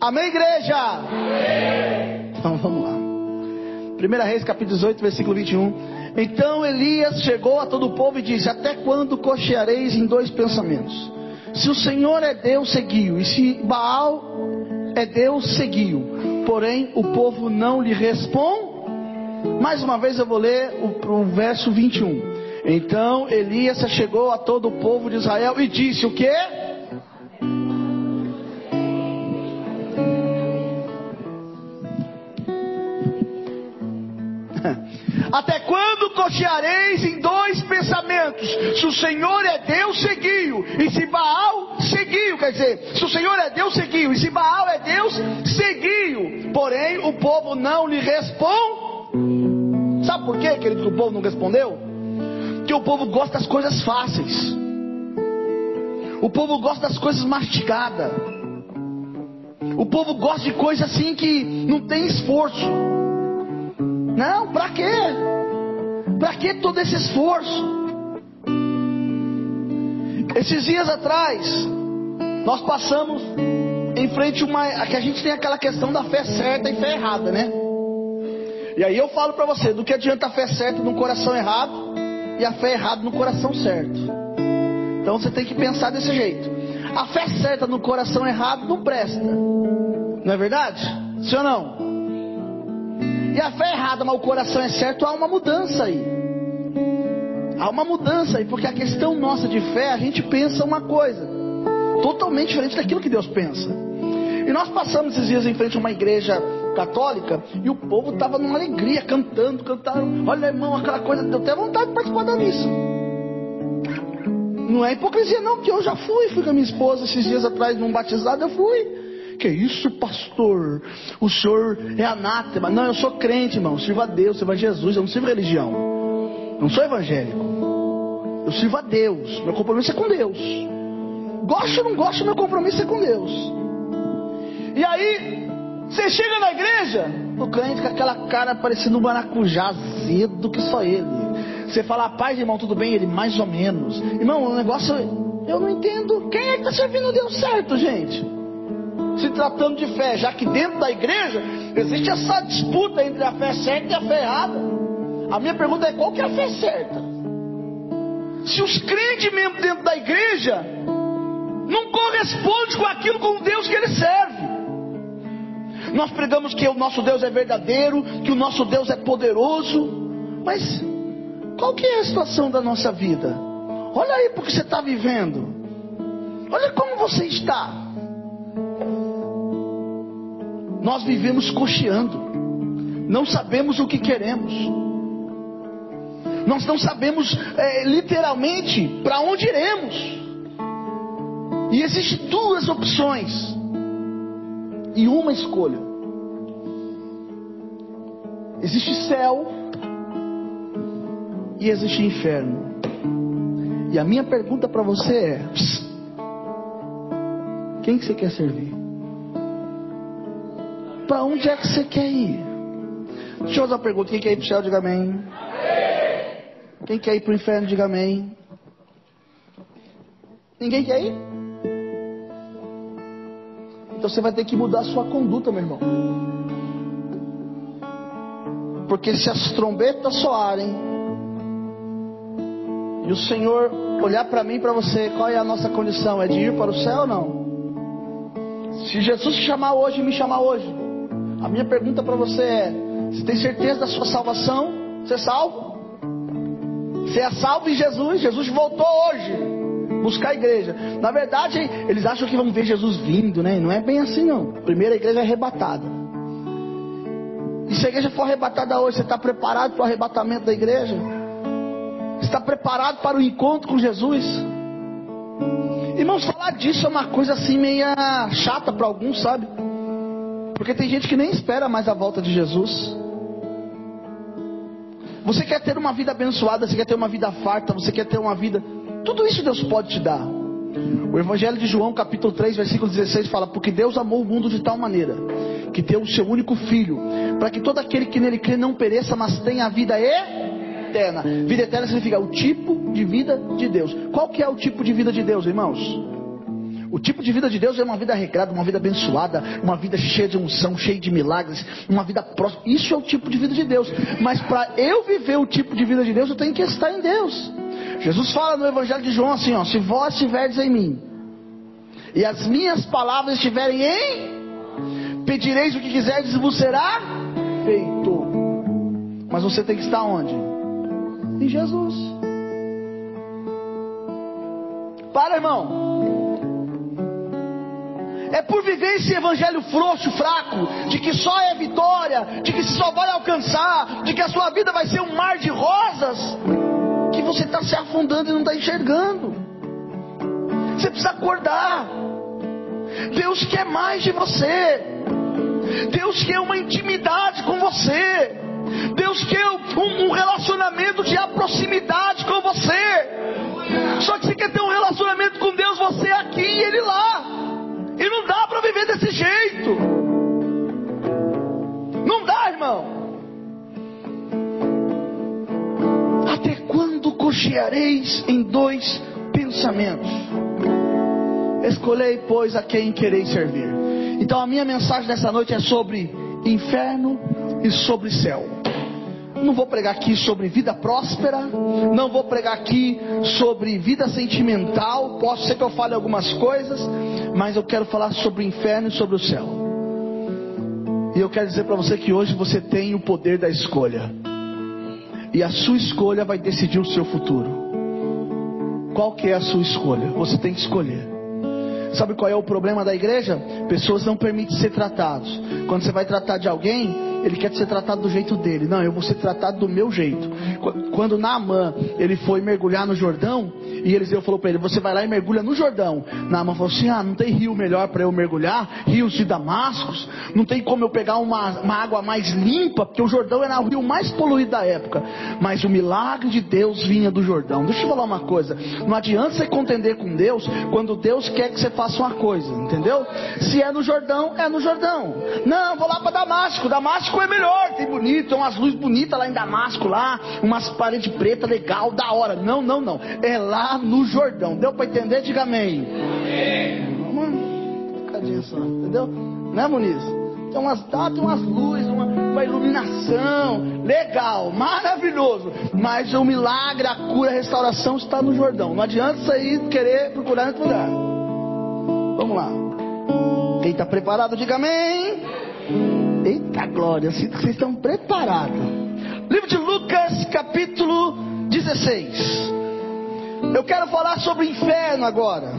Amém, igreja? Amém. Então vamos lá. 1 Reis, capítulo 18, versículo 21. Então Elias chegou a todo o povo e disse: Até quando cocheareis em dois pensamentos? Se o Senhor é Deus, seguiu, e se Baal é Deus, seguiu. Porém, o povo não lhe responde. Mais uma vez eu vou ler o, o verso 21. Então Elias chegou a todo o povo de Israel e disse: O que? Senhor é Deus, seguiu. E se Baal, seguiu. Quer dizer, se o Senhor é Deus, seguiu. E se Baal é Deus, seguiu. Porém, o povo não lhe responde. Sabe por quê, querido, que o povo não respondeu? Porque o povo gosta das coisas fáceis. O povo gosta das coisas mastigadas. O povo gosta de coisas assim que não tem esforço. Não, para quê? Para que todo esse esforço? Esses dias atrás, nós passamos em frente a uma. que a gente tem aquela questão da fé certa e fé errada, né? E aí eu falo para você, do que adianta a fé certa no coração errado e a fé errada no coração certo. Então você tem que pensar desse jeito. A fé certa no coração errado não presta. Não é verdade? Sim ou não? E a fé errada, mas o coração é certo, há uma mudança aí. Há uma mudança aí, porque a questão nossa de fé, a gente pensa uma coisa totalmente diferente daquilo que Deus pensa. E nós passamos esses dias em frente a uma igreja católica e o povo estava numa alegria, cantando, cantando. Olha, irmão, aquela coisa, deu até vontade de participar da missa. Não é hipocrisia, não, que eu já fui, fui com a minha esposa esses dias atrás num batizado, eu fui. Que isso, pastor? O senhor é anátema. Não, eu sou crente, irmão. Sirva a Deus, sirva a Jesus. Eu não sirvo religião. Não sou evangélico. Eu sirvo a Deus. Meu compromisso é com Deus. Gosto ou não gosto, meu compromisso é com Deus. E aí, você chega na igreja, o crente com aquela cara parecendo um maracujá azedo que só ele. Você fala, paz, irmão, tudo bem? Ele, mais ou menos. Irmão, o negócio, eu não entendo. Quem é que está servindo Deus certo, gente? se tratando de fé, já que dentro da igreja existe essa disputa entre a fé certa e a fé errada. A minha pergunta é: qual que é a fé certa? Se os crentes mesmo dentro da igreja não correspondem com aquilo com Deus que ele serve. Nós pregamos que o nosso Deus é verdadeiro, que o nosso Deus é poderoso, mas qual que é a situação da nossa vida? Olha aí porque você está vivendo. Olha como você está. Nós vivemos cocheando, não sabemos o que queremos, nós não sabemos é, literalmente para onde iremos. E existem duas opções e uma escolha. Existe céu e existe inferno. E a minha pergunta para você é: quem que você quer servir? Para onde é que você quer ir? Deixa eu fazer uma pergunta: quem quer ir para o céu, diga amém. Quem quer ir para o inferno, diga amém. Ninguém quer ir? Então você vai ter que mudar a sua conduta, meu irmão. Porque se as trombetas soarem e o Senhor olhar para mim e para você, qual é a nossa condição? É de ir para o céu ou não? Se Jesus te chamar hoje, me chamar hoje, a minha pergunta para você é: você tem certeza da sua salvação? Você é salvo? Você é salvo em Jesus? Jesus voltou hoje buscar a igreja. Na verdade, eles acham que vão ver Jesus vindo, né? Não é bem assim, não. Primeiro a igreja é arrebatada. E se a igreja for arrebatada hoje, você está preparado para o arrebatamento da igreja? Está preparado para o encontro com Jesus? Irmãos, falar disso é uma coisa assim meia chata para alguns, sabe? Porque tem gente que nem espera mais a volta de Jesus. Você quer ter uma vida abençoada, você quer ter uma vida farta, você quer ter uma vida. Tudo isso Deus pode te dar. O Evangelho de João, capítulo 3, versículo 16, fala: Porque Deus amou o mundo de tal maneira que deu o seu único filho, para que todo aquele que nele crê não pereça, mas tenha a vida eterna. Vida eterna significa o tipo de vida de Deus. Qual que é o tipo de vida de Deus, irmãos? O tipo de vida de Deus é uma vida regrada, uma vida abençoada, uma vida cheia de unção, cheia de milagres, uma vida próxima. Isso é o tipo de vida de Deus. Mas para eu viver o tipo de vida de Deus, eu tenho que estar em Deus. Jesus fala no Evangelho de João assim: ó, se vós estiverdes em mim, e as minhas palavras estiverem em, pedireis o que quiserdes e vos será feito. Mas você tem que estar onde? Em Jesus. Para, irmão. É por viver esse evangelho frouxo, fraco, de que só é vitória, de que só vai alcançar, de que a sua vida vai ser um mar de rosas, que você está se afundando e não está enxergando. Você precisa acordar. Deus quer mais de você. Deus quer uma intimidade com você. Deus quer um, um relacionamento de proximidade com você. Só que você quer ter um relacionamento com Deus, você aqui e Ele lá. Não dá para viver desse jeito. Não dá, irmão. Até quando cocheareis em dois pensamentos? Escolhei, pois, a quem quereis servir. Então a minha mensagem nessa noite é sobre inferno e sobre céu. Não vou pregar aqui sobre vida próspera, não vou pregar aqui sobre vida sentimental. Posso ser que eu fale algumas coisas, mas eu quero falar sobre o inferno e sobre o céu. E eu quero dizer para você que hoje você tem o poder da escolha, e a sua escolha vai decidir o seu futuro. Qual que é a sua escolha? Você tem que escolher. Sabe qual é o problema da igreja? Pessoas não permitem ser tratados. Quando você vai tratar de alguém, ele quer ser tratado do jeito dele. Não, eu vou ser tratado do meu jeito. Quando Naamã, ele foi mergulhar no Jordão, e Eliseu falou para ele: Você vai lá e mergulha no Jordão. Naamã falou assim: Ah, não tem rio melhor para eu mergulhar? Rios de Damascos? Não tem como eu pegar uma, uma água mais limpa? Porque o Jordão era o rio mais poluído da época. Mas o milagre de Deus vinha do Jordão. Deixa eu falar uma coisa: Não adianta você contender com Deus quando Deus quer que você faça uma coisa, entendeu? Se é no Jordão, é no Jordão. Não, vou lá Damasco. Damasco é melhor, tem bonito, tem umas luzes bonitas lá em Damasco, lá, umas paredes pretas, legal, da hora. Não, não, não. É lá no Jordão. Deu para entender? Diga amém. Amém. Cadinho só, entendeu? Né, Muniz? Tem umas, tá, tem umas luzes, uma, uma iluminação, legal, maravilhoso. Mas o milagre, a cura, a restauração está no Jordão. Não adianta sair querer procurar em outro lugar. Vamos lá. Quem está preparado, diga amém. Eita glória, sinto que vocês estão preparados. Livro de Lucas, capítulo 16. Eu quero falar sobre o inferno agora.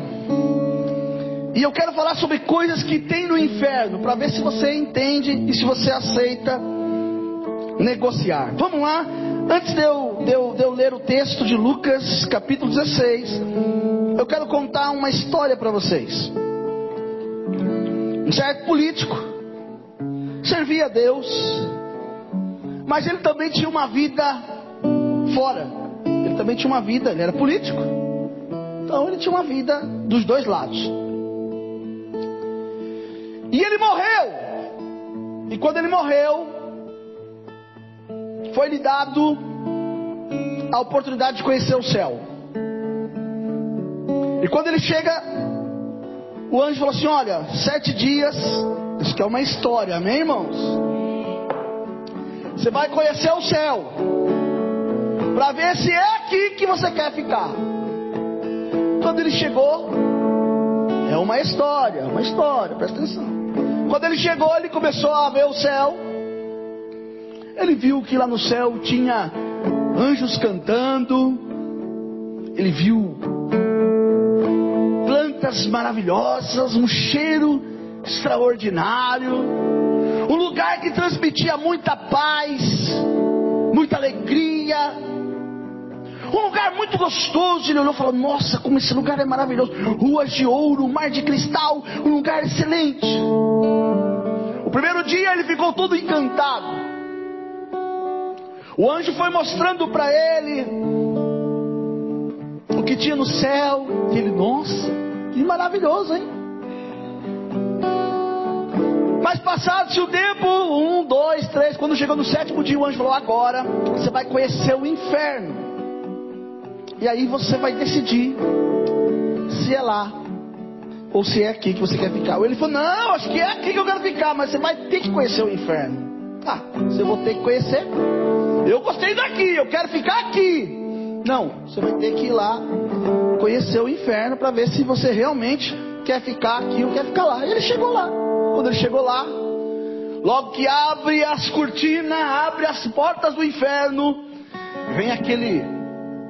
E eu quero falar sobre coisas que tem no inferno, para ver se você entende e se você aceita negociar. Vamos lá? Antes de eu, de, eu, de eu ler o texto de Lucas, capítulo 16, eu quero contar uma história para vocês. Um certo político servia a Deus, mas ele também tinha uma vida fora ele também tinha uma vida, ele era político. Então ele tinha uma vida dos dois lados. E ele morreu. E quando ele morreu, foi lhe dado a oportunidade de conhecer o céu. E quando ele chega, o anjo falou assim: Olha, sete dias, isso que é uma história, amém, irmãos? Você vai conhecer o céu para ver se é aqui que você quer ficar. Quando ele chegou, é uma história, uma história, presta atenção. Quando ele chegou, ele começou a ver o céu. Ele viu que lá no céu tinha anjos cantando. Ele viu plantas maravilhosas, um cheiro extraordinário, um lugar que transmitia muita paz, muita alegria, um lugar muito gostoso. Ele olhou e falou: Nossa, como esse lugar é maravilhoso. Ruas de ouro, mar de cristal, um lugar excelente. O primeiro dia ele ficou todo encantado. O anjo foi mostrando para ele o que tinha no céu. E ele, nossa, que maravilhoso, hein? Mas passado-se o tempo, um, dois, três, quando chegou no sétimo dia, o anjo falou: Agora você vai conhecer o inferno. E aí você vai decidir se é lá ou se é aqui que você quer ficar. Ele falou: Não, acho que é aqui que eu quero ficar, mas você vai ter que conhecer o inferno. Ah, você vai ter que conhecer. Eu gostei daqui, eu quero ficar aqui. Não, você vai ter que ir lá conhecer o inferno para ver se você realmente quer ficar aqui ou quer ficar lá. E ele chegou lá. Quando ele chegou lá, logo que abre as cortinas, abre as portas do inferno, vem aquele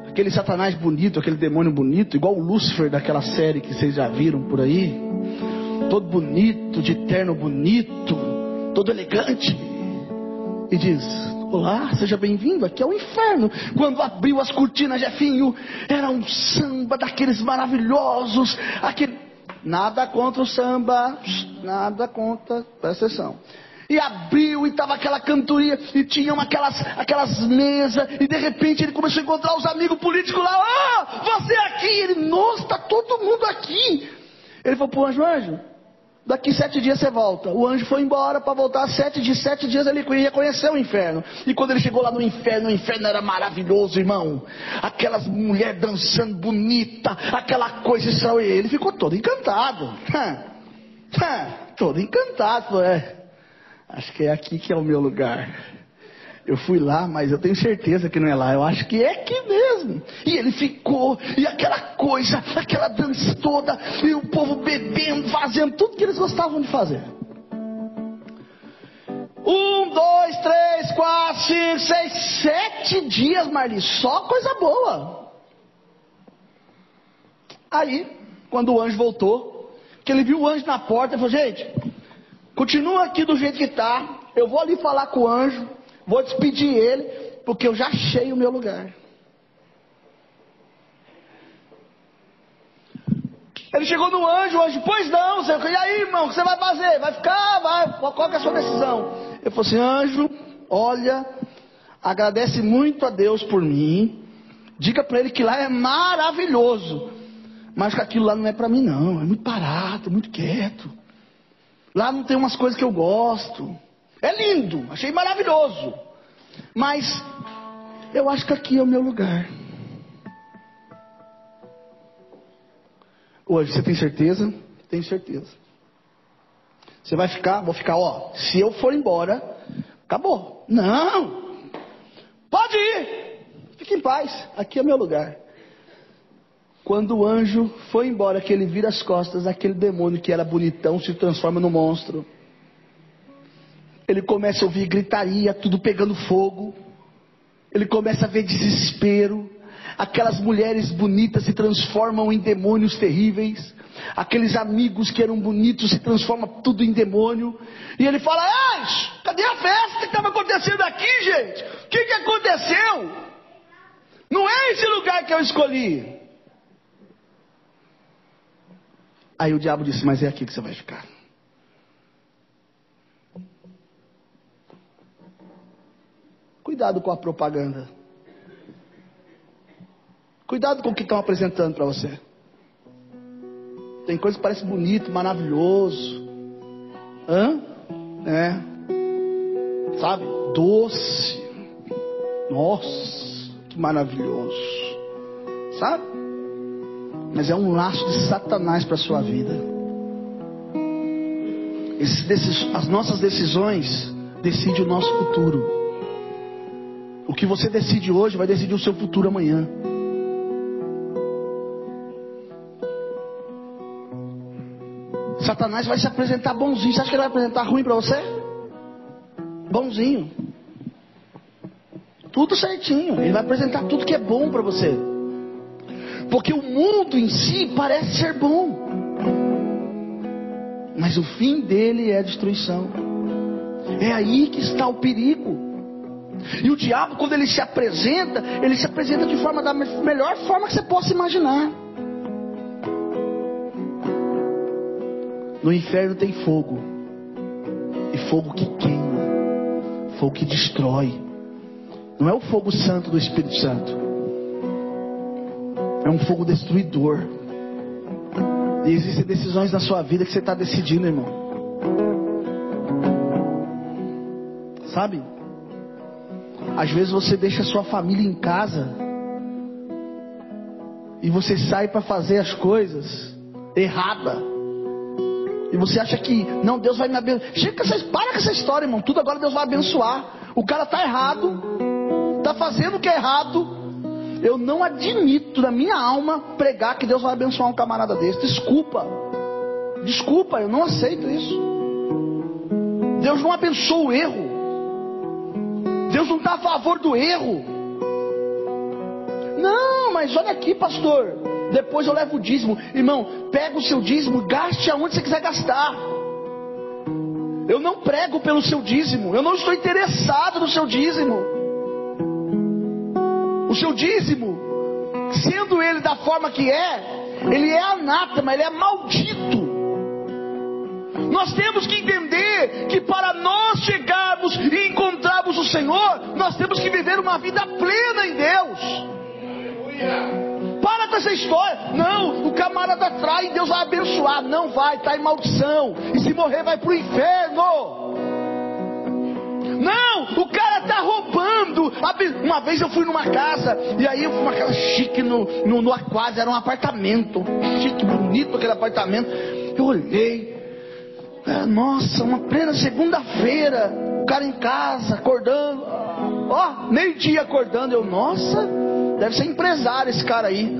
aquele satanás bonito, aquele demônio bonito, igual o Lúcifer daquela série que vocês já viram por aí, todo bonito, de terno bonito, todo elegante, e diz: Olá, seja bem-vindo, aqui é o inferno. Quando abriu as cortinas, Jefinho, era um samba daqueles maravilhosos, aquele. Nada contra o samba, nada contra, presta atenção. E abriu e estava aquela cantoria, e tinham aquelas, aquelas mesas, e de repente ele começou a encontrar os amigos políticos lá, ah, você aqui, ele, nossa, está todo mundo aqui. Ele falou pro anjo, anjo, Daqui sete dias você volta. O anjo foi embora para voltar sete dias. Sete dias ele ia conhecer o inferno. E quando ele chegou lá no inferno, o inferno era maravilhoso, irmão. Aquelas mulheres dançando bonita, aquela coisa extraordinária. Ele ficou todo encantado. todo encantado. É. Acho que é aqui que é o meu lugar. Eu fui lá, mas eu tenho certeza que não é lá. Eu acho que é aqui mesmo. E ele ficou, e aquela coisa, aquela dança toda, e o povo bebendo, fazendo tudo que eles gostavam de fazer. Um, dois, três, quatro, cinco, seis, sete dias, Marli, só coisa boa. Aí, quando o anjo voltou, que ele viu o anjo na porta, ele falou: Gente, continua aqui do jeito que está. Eu vou ali falar com o anjo. Vou despedir ele, porque eu já achei o meu lugar. Ele chegou no anjo, o anjo, pois não. E aí, irmão, o que você vai fazer? Vai ficar? Vai? Qual é a sua decisão? Ele falou assim, anjo, olha, agradece muito a Deus por mim. Diga para ele que lá é maravilhoso. Mas que aquilo lá não é para mim, não. É muito parado, muito quieto. Lá não tem umas coisas que eu gosto. É lindo, achei maravilhoso. Mas eu acho que aqui é o meu lugar. Hoje, você tem certeza? Tenho certeza. Você vai ficar? Vou ficar, ó. Se eu for embora, acabou. Não! Pode ir! Fique em paz, aqui é meu lugar. Quando o anjo foi embora, que ele vira as costas, aquele demônio que era bonitão se transforma no monstro ele começa a ouvir gritaria, tudo pegando fogo. Ele começa a ver desespero. Aquelas mulheres bonitas se transformam em demônios terríveis. Aqueles amigos que eram bonitos se transformam tudo em demônio. E ele fala: Ai, cadê a festa que estava acontecendo aqui, gente? O que, que aconteceu? Não é esse lugar que eu escolhi. Aí o diabo disse: Mas é aqui que você vai ficar. Cuidado com a propaganda. Cuidado com o que estão apresentando para você. Tem coisa que parece bonito, maravilhoso. Hã? É. Sabe? Doce. Nossa, que maravilhoso. Sabe? Mas é um laço de Satanás para a sua vida. Esses, as nossas decisões decidem o nosso futuro. O que você decide hoje vai decidir o seu futuro amanhã. Satanás vai se apresentar bonzinho. Você acha que ele vai apresentar ruim para você? Bonzinho. Tudo certinho. Ele vai apresentar tudo que é bom para você. Porque o mundo em si parece ser bom. Mas o fim dele é destruição. É aí que está o perigo. E o diabo, quando ele se apresenta, ele se apresenta de forma da melhor forma que você possa imaginar. No inferno tem fogo. E fogo que queima. Fogo que destrói. Não é o fogo santo do Espírito Santo. É um fogo destruidor. E existem decisões na sua vida que você está decidindo, irmão. Sabe? Às vezes você deixa sua família em casa e você sai para fazer as coisas errada. E você acha que, não, Deus vai me abençoar. Chega com essa, para com essa história, irmão. Tudo agora Deus vai abençoar. O cara está errado, está fazendo o que é errado. Eu não admito na minha alma pregar que Deus vai abençoar um camarada desse. Desculpa. Desculpa, eu não aceito isso. Deus não abençoa o erro. Deus não está a favor do erro. Não, mas olha aqui, pastor. Depois eu levo o dízimo. Irmão, pega o seu dízimo, gaste aonde você quiser gastar. Eu não prego pelo seu dízimo. Eu não estou interessado no seu dízimo. O seu dízimo, sendo ele da forma que é, ele é anátema, ele é maldito. Nós temos que entender que para nós chegarmos e encontrarmos o Senhor, nós temos que viver uma vida plena em Deus. Para com essa história. Não, o camarada trai e Deus vai abençoar. Não vai, está em maldição. E se morrer, vai para o inferno. Não, o cara está roubando. Uma vez eu fui numa casa, e aí eu fui numa casa chique no, no, no Aquário, era um apartamento. Chique, bonito aquele apartamento. Eu olhei, é, nossa, uma plena segunda-feira, o cara em casa, acordando, ó, meio dia acordando, eu, nossa, deve ser empresário esse cara aí.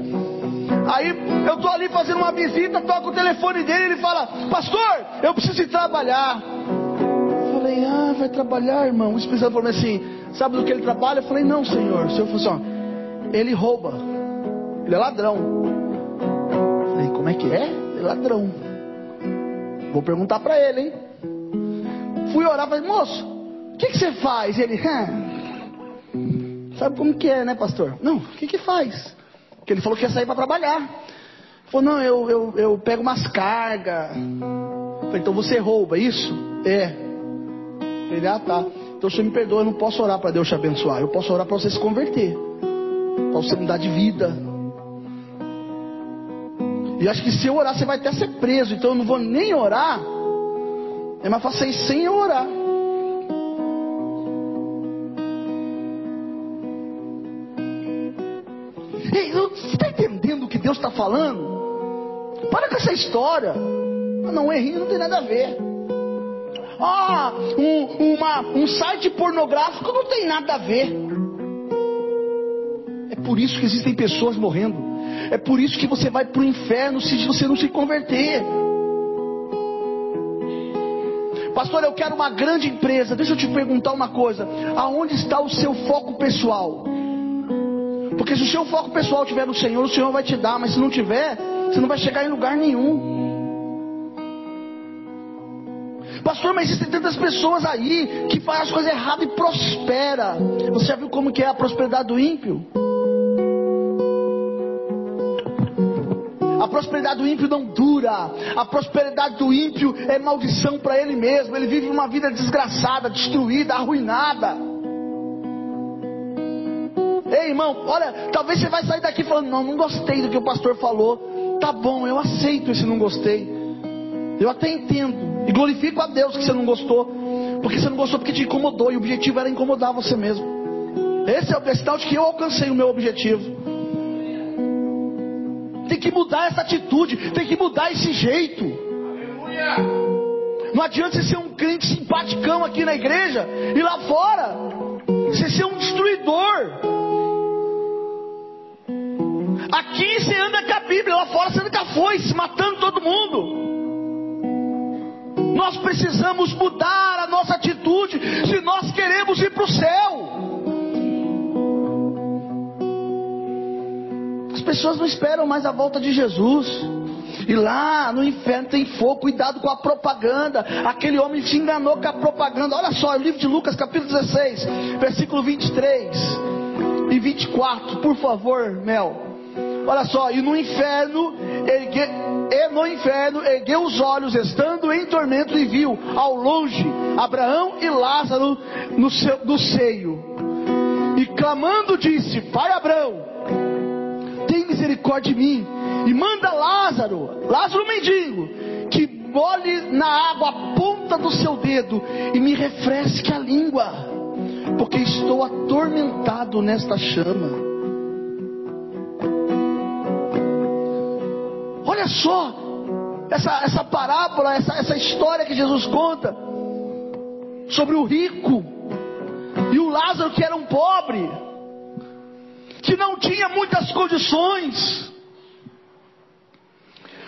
Aí eu tô ali fazendo uma visita, toco o telefone dele, ele fala, pastor, eu preciso ir trabalhar. Eu falei, ah, vai trabalhar, irmão. O Espírito Santo falou assim, sabe do que ele trabalha? Eu falei, não, senhor. O senhor falou assim, ó, ele rouba, ele é ladrão. Eu falei, como é que é? Ele é ladrão. Vou perguntar para ele, hein? Fui orar, falei, moço, o que, que você faz? Ele, sabe como que é, né, pastor? Não, o que que faz? Porque ele falou que ia sair para trabalhar. Falou, não, eu, eu, eu pego umas cargas. Falei, então você rouba é isso? É. Ele, ah, tá. Então você me perdoa, eu não posso orar para Deus te abençoar. Eu posso orar para você se converter. Para você mudar de vida. E acho que se eu orar, você vai até ser preso. Então eu não vou nem orar. É mais fácil sem eu orar. Ei, você está entendendo o que Deus está falando? Para com essa história. Ah, não, errinho não tem nada a ver. Ah, um, uma, um site pornográfico não tem nada a ver. É por isso que existem pessoas morrendo. É por isso que você vai para o inferno se você não se converter. Pastor, eu quero uma grande empresa. Deixa eu te perguntar uma coisa: aonde está o seu foco pessoal? Porque se o seu foco pessoal estiver no Senhor, o Senhor vai te dar, mas se não tiver, você não vai chegar em lugar nenhum. Pastor, mas existem tantas pessoas aí que fazem as coisas erradas e prospera. Você já viu como que é a prosperidade do ímpio? Prosperidade do ímpio não dura. A prosperidade do ímpio é maldição para ele mesmo. Ele vive uma vida desgraçada, destruída, arruinada. Ei, irmão, olha, talvez você vai sair daqui falando: Não, não gostei do que o pastor falou. Tá bom, eu aceito esse não gostei. Eu até entendo. E glorifico a Deus que você não gostou. Porque você não gostou porque te incomodou. E o objetivo era incomodar você mesmo. Esse é o sinal de que eu alcancei o meu objetivo. Tem que mudar essa atitude, tem que mudar esse jeito. Aleluia. Não adianta você ser um crente simpaticão aqui na igreja e lá fora você ser um destruidor. Aqui você anda com a Bíblia, lá fora você anda com a foice, matando todo mundo. Nós precisamos mudar a nossa atitude se nós queremos ir para o céu. Pessoas não esperam mais a volta de Jesus. E lá no inferno tem fogo, cuidado com a propaganda. Aquele homem se enganou com a propaganda. Olha só, o livro de Lucas, capítulo 16, versículo 23 e 24, por favor, Mel. Olha só, e no inferno, ergue, e no inferno, ergueu os olhos, estando em tormento, e viu ao longe Abraão e Lázaro no, seu, no seio. E clamando disse: Pai Abraão, tem misericórdia de mim e manda Lázaro, Lázaro mendigo, que molhe na água a ponta do seu dedo e me refresque a língua, porque estou atormentado nesta chama. Olha só, essa, essa parábola, essa, essa história que Jesus conta sobre o rico e o Lázaro que era um pobre, que não tinha muitas condições.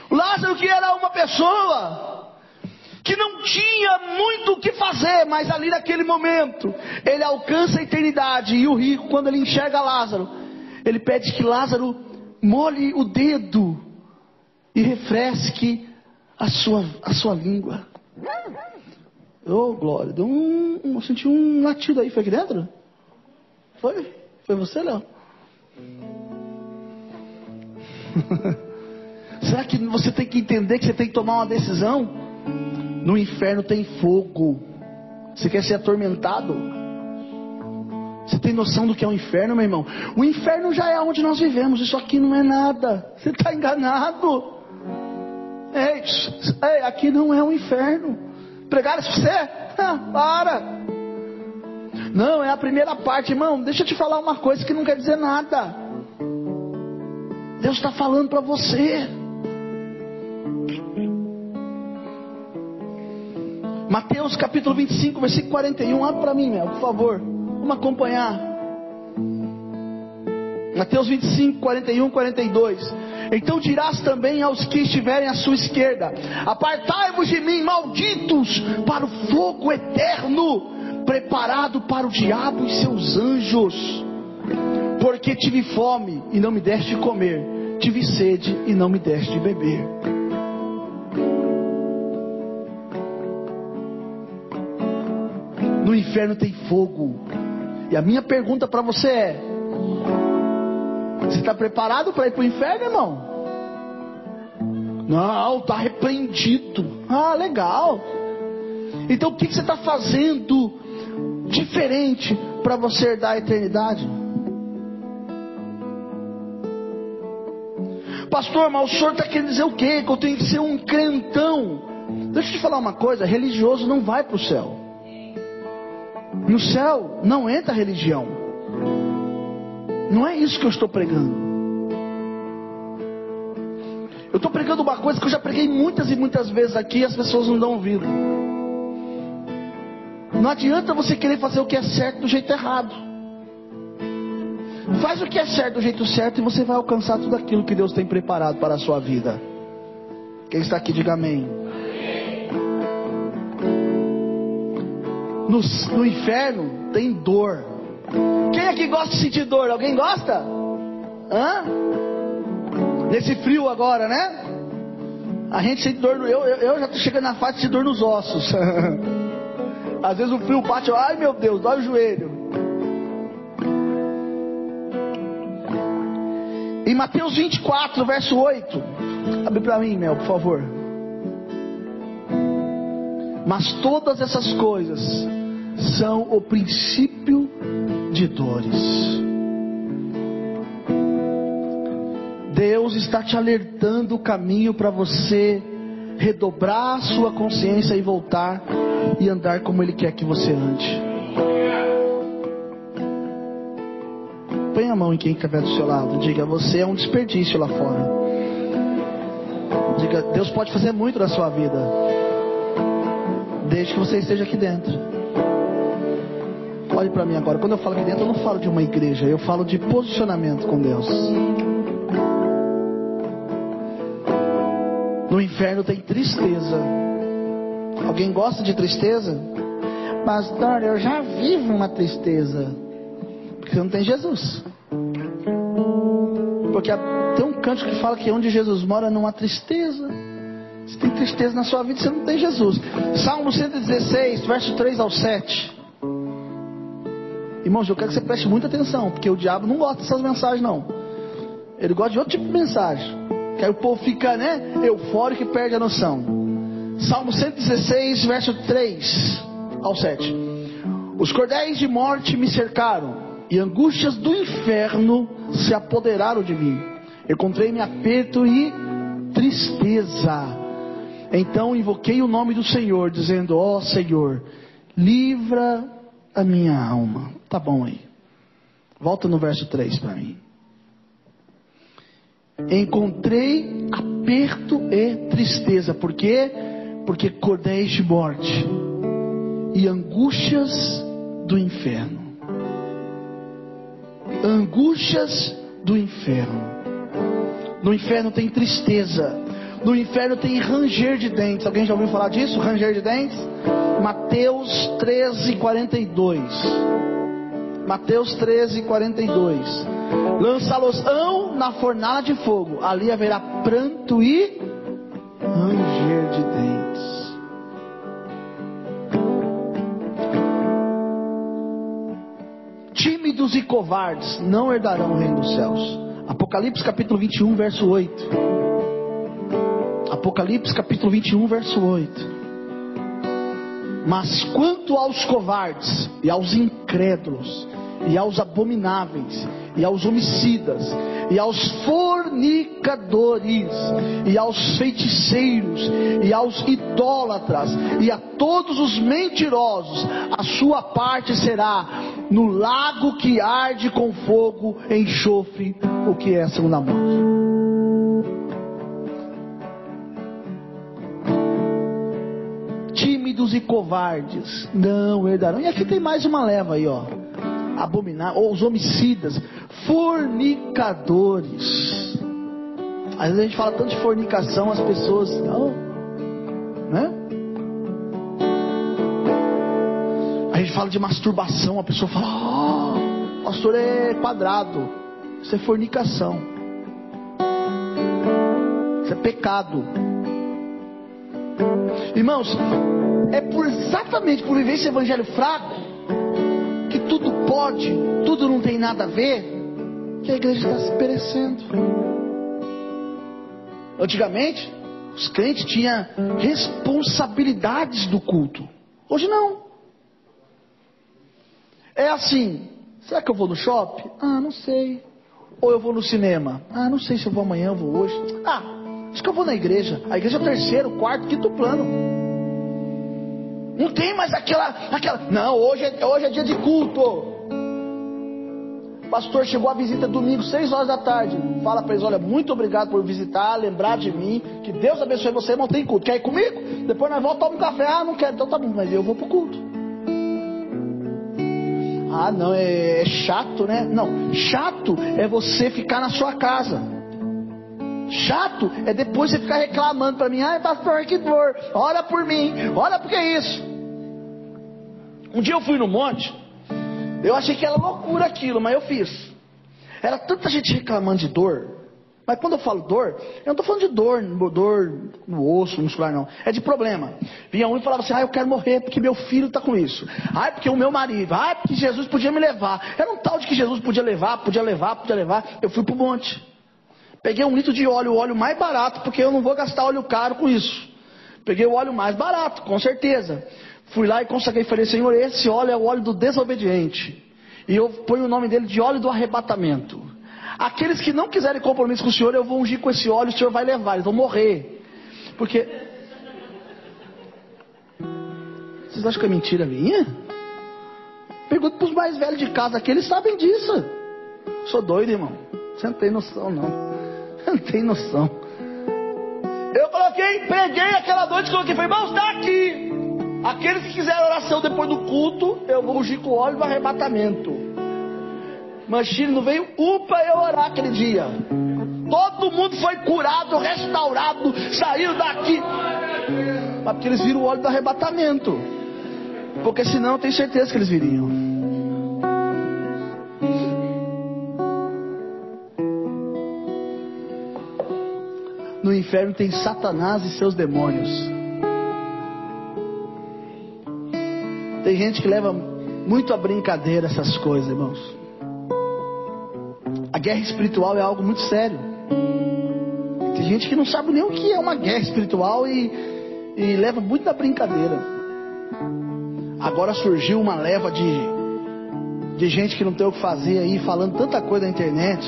Lázaro que era uma pessoa que não tinha muito o que fazer, mas ali naquele momento ele alcança a eternidade e o rico quando ele enxerga Lázaro, ele pede que Lázaro molhe o dedo e refresque a sua, a sua língua. Oh, glória. Deu um, um, senti um latido aí. Foi aqui dentro? Foi? Foi você, Léo? Será que você tem que entender que você tem que tomar uma decisão? No inferno tem fogo. Você quer ser atormentado? Você tem noção do que é o inferno, meu irmão? O inferno já é onde nós vivemos. Isso aqui não é nada. Você está enganado. Ei, ei, aqui não é um inferno. Pregaram isso você? Ah, para. Não, é a primeira parte, irmão. Deixa eu te falar uma coisa que não quer dizer nada. Deus está falando para você. Mateus capítulo 25, versículo 41. Abre para mim, Mel, por favor. Vamos acompanhar. Mateus 25, 41, 42. Então dirás também aos que estiverem à sua esquerda: Apartai-vos de mim, malditos, para o fogo eterno, preparado para o diabo e seus anjos. Porque tive fome e não me deste de comer, tive sede e não me deste de beber. No inferno tem fogo. E a minha pergunta para você é: você está preparado para ir para o inferno, irmão? Não, está repreendido. Ah, legal. Então o que, que você está fazendo diferente para você herdar a eternidade? Pastor, mas o senhor está querendo dizer o quê? Que eu tenho que ser um crentão. Deixa eu te falar uma coisa: religioso não vai para o céu. No céu não entra religião. Não é isso que eu estou pregando. Eu estou pregando uma coisa que eu já preguei muitas e muitas vezes aqui e as pessoas não dão ouvido. Não adianta você querer fazer o que é certo do jeito errado. Faz o que é certo do jeito certo e você vai alcançar tudo aquilo que Deus tem preparado para a sua vida. Quem está aqui, diga amém. No, no inferno tem dor. Quem aqui gosta de sentir dor? Alguém gosta? Hã? Nesse frio agora, né? A gente sente dor. Eu, eu, eu já estou chegando na fase de dor nos ossos. Às vezes o frio bate, ai meu Deus, dói o joelho. Em Mateus 24, verso 8. Abre para mim, Mel, por favor. Mas todas essas coisas são o princípio de dores. Deus está te alertando o caminho para você redobrar sua consciência e voltar e andar como Ele quer que você ande. Põe a mão em quem estiver do seu lado. Diga, você é um desperdício lá fora. Diga, Deus pode fazer muito na sua vida. Desde que você esteja aqui dentro. Olhe para mim agora. Quando eu falo aqui dentro, eu não falo de uma igreja, eu falo de posicionamento com Deus. No inferno tem tristeza. Alguém gosta de tristeza? Pastor, eu já vivo uma tristeza. Porque você não tem Jesus. Porque tem um canto que fala que onde Jesus mora não há tristeza. Se tem tristeza na sua vida, você não tem Jesus. Salmo 116, verso 3 ao 7. Irmãos, eu quero que você preste muita atenção, porque o diabo não gosta dessas mensagens, não. Ele gosta de outro tipo de mensagem. Que aí o povo fica, né, eufórico e perde a noção. Salmo 116, verso 3 ao 7. Os cordéis de morte me cercaram, e angústias do inferno se apoderaram de mim. Encontrei-me aperto e tristeza. Então invoquei o nome do Senhor, dizendo: Ó oh, Senhor, livra a minha alma. Tá bom aí. Volta no verso 3 para mim. Encontrei aperto e tristeza. Por quê? Porque cordéis de morte e angústias do inferno. Angústias do inferno. No inferno tem tristeza. No inferno tem ranger de dentes. Alguém já ouviu falar disso? Ranger de dentes? Mateus 13, 42. Mateus 13, 42. Lançá-los-ão na fornalha de fogo. Ali haverá pranto e ranger de dentes. Tímidos e covardes não herdarão o reino dos céus. Apocalipse capítulo 21, verso 8. Apocalipse capítulo 21, verso 8. Mas quanto aos covardes e aos incrédulos e aos abomináveis e aos homicidas e aos fornicadores e aos feiticeiros e aos idólatras e a todos os mentirosos, a sua parte será no lago que arde com fogo, enxofre, o que é a segunda morte. tímidos e covardes não herdarão. E aqui tem mais uma leva aí, ó. Abominar, ou os homicidas, fornicadores. Às vezes a gente fala tanto de fornicação, as pessoas, não, né? A gente fala de masturbação, a pessoa fala, oh, pastor é quadrado. Isso é fornicação. Isso é pecado. Irmãos, é por exatamente por viver esse evangelho fraco, que tudo pode, tudo não tem nada a ver, que a igreja está se perecendo. Antigamente, os crentes tinham responsabilidades do culto. Hoje não. É assim, será que eu vou no shopping? Ah, não sei. Ou eu vou no cinema? Ah, não sei se eu vou amanhã, eu vou hoje. Ah, acho que eu vou na igreja. A igreja é o terceiro, quarto, quinto plano. Não tem mais aquela, aquela. Não, hoje é, hoje é dia de culto. Pastor chegou a visita domingo, 6 horas da tarde. Fala para eles: olha, muito obrigado por visitar, lembrar de mim. Que Deus abençoe você, não tem culto. Quer ir comigo? Depois nós vamos tomar um café. Ah, não quero, então tá bom, mas eu vou pro culto. Ah, não, é, é chato, né? Não, chato é você ficar na sua casa. Chato é depois você ficar reclamando para mim, ai pastor, que dor, ora por mim, ora porque é isso. Um dia eu fui no monte, eu achei que era loucura aquilo, mas eu fiz. Era tanta gente reclamando de dor, mas quando eu falo dor, eu não estou falando de dor, dor no osso, muscular, não. É de problema. Vinha um e falava assim: ah, eu quero morrer porque meu filho está com isso. Ah, porque o meu marido. Ah, porque Jesus podia me levar. Era um tal de que Jesus podia levar, podia levar, podia levar. Eu fui para o monte. Peguei um litro de óleo, o óleo mais barato, porque eu não vou gastar óleo caro com isso. Peguei o óleo mais barato, com certeza. Fui lá e consagrei e falei, Senhor, esse óleo é o óleo do desobediente. E eu ponho o nome dele de óleo do arrebatamento. Aqueles que não quiserem compromisso com o Senhor, eu vou ungir com esse óleo, o Senhor vai levar, eles vão morrer. Porque. Vocês acham que é mentira minha? Pergunta para os mais velhos de casa aqui, eles sabem disso. Sou doido, irmão. Você não tem noção, não. Não tem noção. Eu coloquei, preguei aquela noite, coloquei, falei, irmãos, está aqui. Aqueles que quiserem oração depois do culto, eu vou ungir com óleo do arrebatamento. Manchine não veio para eu orar aquele dia. Todo mundo foi curado, restaurado, saiu daqui. Mas porque eles viram o óleo do arrebatamento. Porque senão eu tenho certeza que eles viriam. No inferno tem Satanás e seus demônios. Tem gente que leva muito a brincadeira essas coisas, irmãos. A guerra espiritual é algo muito sério. Tem gente que não sabe nem o que é uma guerra espiritual e, e leva muito a brincadeira. Agora surgiu uma leva de, de gente que não tem o que fazer aí, falando tanta coisa na internet.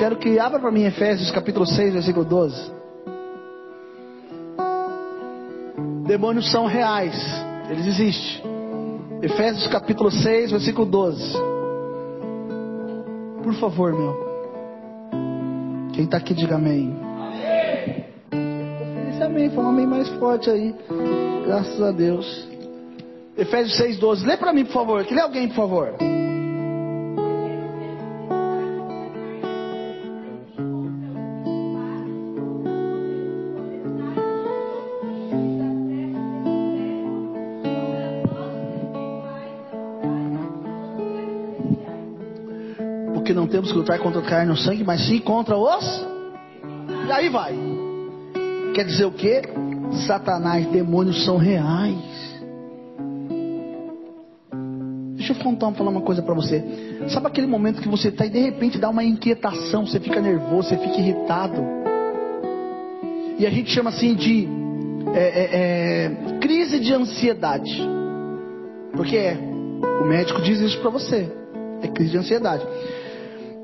Quero que abra para mim Efésios capítulo 6, versículo 12. Demônios são reais, eles existem. Efésios capítulo 6, versículo 12. Por favor, meu. Quem está aqui, diga amém. Amém, foi um amém mais forte aí. Graças a Deus. Efésios 6,12. Lê para mim, por favor. Que lê alguém, por favor. Porque não temos que lutar contra a carne e o sangue, mas sim contra os. E aí vai. Quer dizer o quê? Satanás, demônios são reais. Deixa eu contar, falar uma coisa para você. Sabe aquele momento que você está e de repente dá uma inquietação, você fica nervoso, você fica irritado. E a gente chama assim de é, é, é, crise de ansiedade. Porque é. O médico diz isso para você. É crise de ansiedade.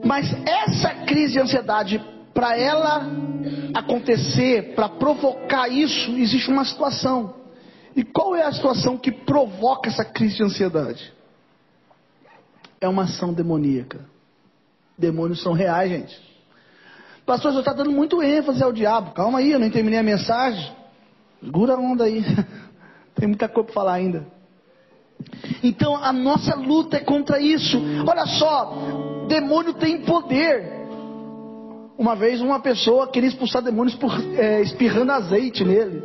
Mas essa crise de ansiedade, para ela acontecer, para provocar isso, existe uma situação. E qual é a situação que provoca essa crise de ansiedade? É uma ação demoníaca. Demônios são reais, gente. Pastor, você está dando muito ênfase ao diabo. Calma aí, eu nem terminei a mensagem. Segura a onda aí. Tem muita coisa para falar ainda. Então a nossa luta é contra isso. Olha só, demônio tem poder. Uma vez uma pessoa queria expulsar demônios é, espirrando azeite nele.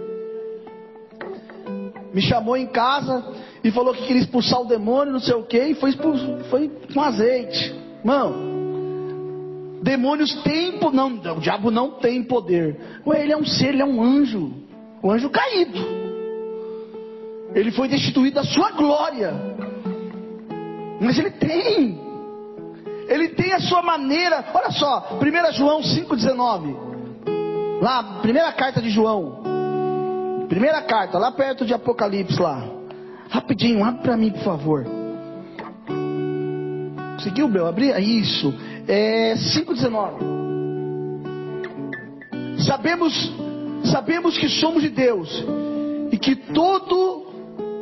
Me chamou em casa e falou que queria expulsar o demônio, não sei o que, e foi, expulso, foi com azeite. Mano, demônios têm não, o diabo não tem poder. Ué, ele é um ser, ele é um anjo, um anjo caído. Ele foi destituído da sua glória. Mas ele tem. Ele tem a sua maneira. Olha só, 1 João 5,19. Lá, primeira carta de João. Primeira carta, lá perto de Apocalipse lá. Rapidinho, abre para mim, por favor. Conseguiu, Bel? Abrir? Isso. É 5,19. Sabemos, sabemos que somos de Deus. E que todo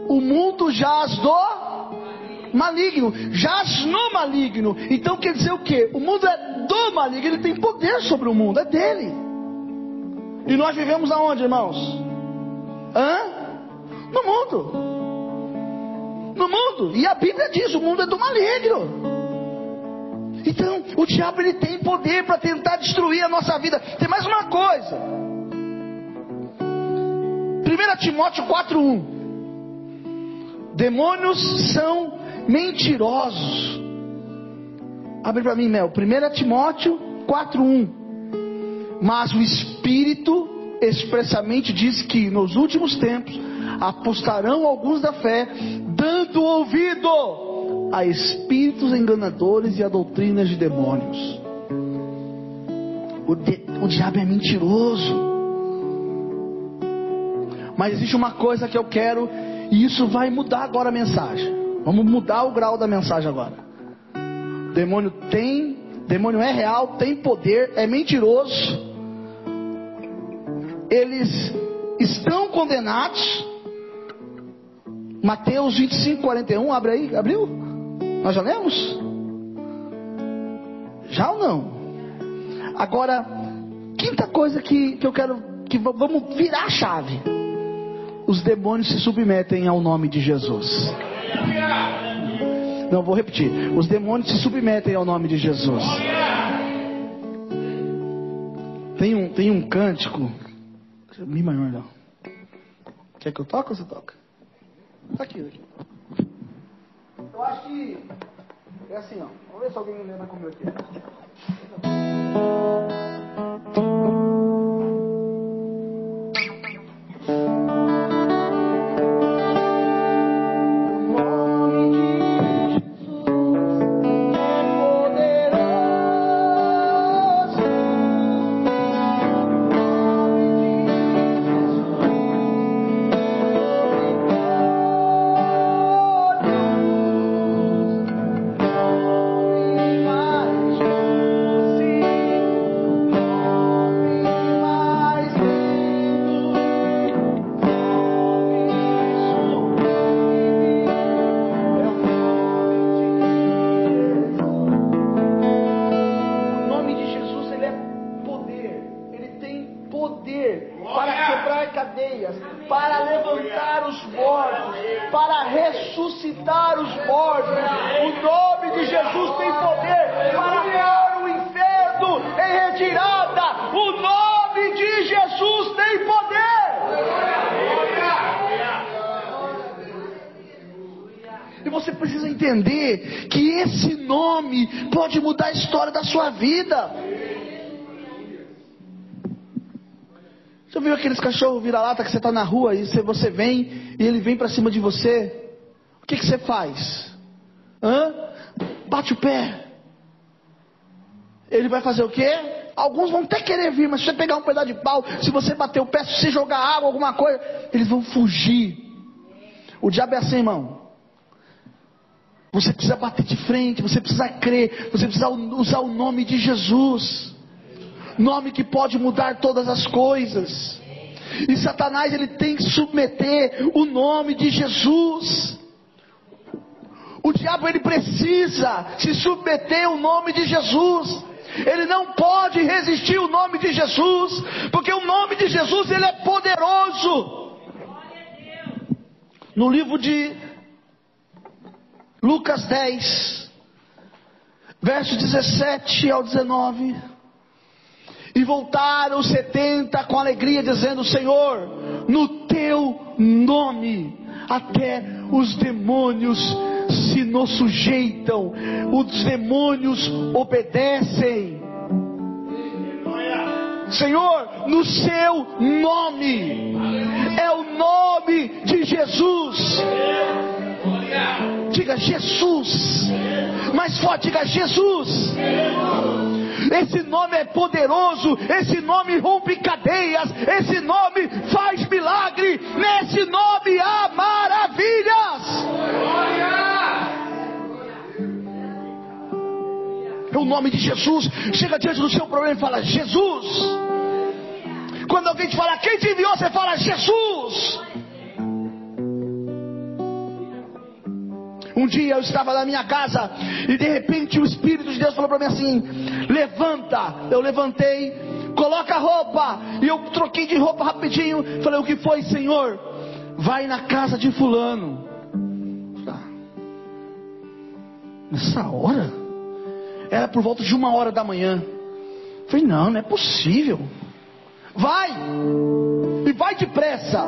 o mundo jaz do maligno, jaz no maligno. Então quer dizer o que? O mundo é do maligno, ele tem poder sobre o mundo, é dele. E nós vivemos aonde, irmãos? Hã? No mundo. No mundo. E a Bíblia diz: o mundo é do maligno. Então, o diabo ele tem poder para tentar destruir a nossa vida. Tem mais uma coisa. 1 Timóteo 4:1. Demônios são mentirosos. Abre para mim, Mel. 1 Timóteo 4:1. Mas o Espírito expressamente diz que nos últimos tempos apostarão alguns da fé, dando ouvido a espíritos enganadores e a doutrinas de demônios. O, de, o diabo é mentiroso. Mas existe uma coisa que eu quero, e isso vai mudar agora a mensagem. Vamos mudar o grau da mensagem agora. Demônio tem, demônio é real, tem poder, é mentiroso. Eles estão condenados. Mateus 25, 41, abre aí, abriu? Nós já lemos? Já ou não? Agora, quinta coisa que, que eu quero que vamos virar a chave. Os demônios se submetem ao nome de Jesus. Não, vou repetir. Os demônios se submetem ao nome de Jesus. Tem um, tem um cântico. Mi maior não. Quer que eu toque ou você toca? Tá aqui, aqui. Eu acho que é assim, ó. Vamos ver se alguém lembra como eu aqui. Cachorros vira-lata que você está na rua e você vem e ele vem para cima de você? O que, que você faz? Hã? Bate o pé. Ele vai fazer o quê? Alguns vão até querer vir, mas se você pegar um pedaço de pau, se você bater o pé, se você jogar água, alguma coisa, eles vão fugir. O diabo é assim, irmão. Você precisa bater de frente, você precisa crer, você precisa usar o nome de Jesus. Nome que pode mudar todas as coisas. E Satanás ele tem que submeter o nome de Jesus. O diabo ele precisa se submeter ao nome de Jesus. Ele não pode resistir o nome de Jesus, porque o nome de Jesus ele é poderoso. No livro de Lucas 10, verso 17 ao 19. E voltaram os setenta com alegria, dizendo: Senhor, no teu nome, até os demônios se nos sujeitam, os demônios obedecem. Senhor, no seu nome, é o nome de Jesus. Diga Jesus. Mais forte, diga Jesus. Esse nome é poderoso, esse nome rompe cadeias, esse nome faz milagre, nesse nome há maravilhas. É o nome de Jesus. Chega diante do seu problema e fala: Jesus. Quando alguém te fala, quem te enviou, você fala: Jesus. Um dia eu estava na minha casa e de repente o Espírito de Deus falou para mim assim: levanta. Eu levantei, coloca a roupa. E eu troquei de roupa rapidinho. Falei: o que foi, Senhor? Vai na casa de Fulano. Nessa hora? Era por volta de uma hora da manhã. Falei: não, não é possível. Vai! E vai depressa.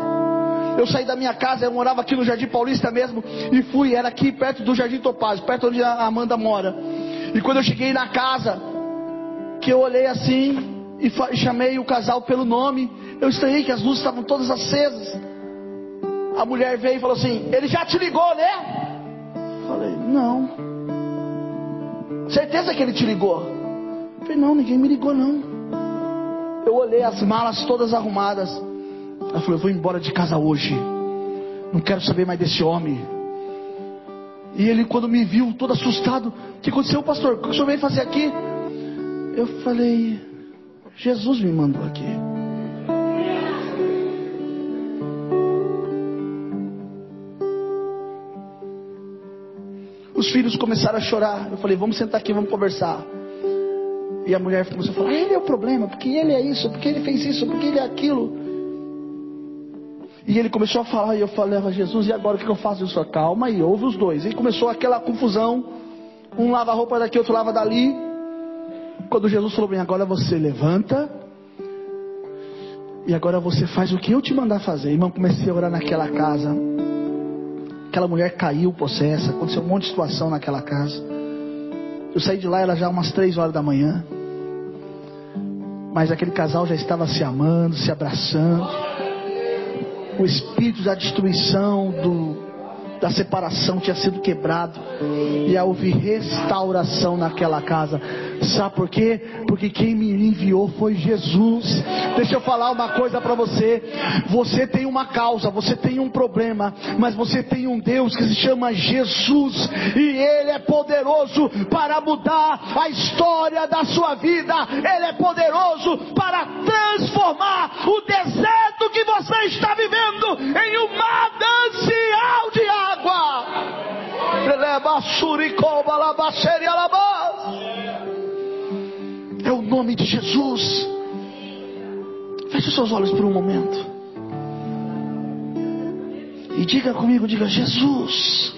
Eu saí da minha casa, eu morava aqui no Jardim Paulista mesmo, e fui, era aqui perto do Jardim Topázio, perto onde a Amanda mora. E quando eu cheguei na casa, que eu olhei assim e chamei o casal pelo nome, eu estranhei que as luzes estavam todas acesas. A mulher veio e falou assim: Ele já te ligou, né? Falei: Não. Certeza que ele te ligou? Falei: Não, ninguém me ligou, não. Eu olhei as malas todas arrumadas. Ela falou: Eu vou embora de casa hoje. Não quero saber mais desse homem. E ele, quando me viu, todo assustado: O que aconteceu, pastor? O que o senhor veio fazer aqui? Eu falei: Jesus me mandou aqui. Os filhos começaram a chorar. Eu falei: Vamos sentar aqui, vamos conversar. E a mulher começou a falar: Ele é o problema, porque ele é isso, porque ele fez isso, porque ele é aquilo. E ele começou a falar, e eu falei, Jesus, e agora o que eu faço? Eu falei, calma e ouve os dois. E começou aquela confusão. Um lava a roupa daqui, outro lava dali. Quando Jesus falou bem, agora você levanta. E agora você faz o que eu te mandar fazer. Irmão, comecei a orar naquela casa. Aquela mulher caiu possessa. Aconteceu um monte de situação naquela casa. Eu saí de lá, era já umas três horas da manhã. Mas aquele casal já estava se amando, se abraçando o espírito da destruição, do, da separação tinha sido quebrado. E houve restauração naquela casa. Sabe por quê? Porque quem me enviou foi Jesus. Deixa eu falar uma coisa para você. Você tem uma causa, você tem um problema, mas você tem um Deus que se chama Jesus e ele é poderoso para mudar a história da sua vida. Ele é poderoso para transformar o deserto que você está vivendo em um manancial de água. É o nome de Jesus. Feche os seus olhos por um momento. E diga comigo, diga Jesus.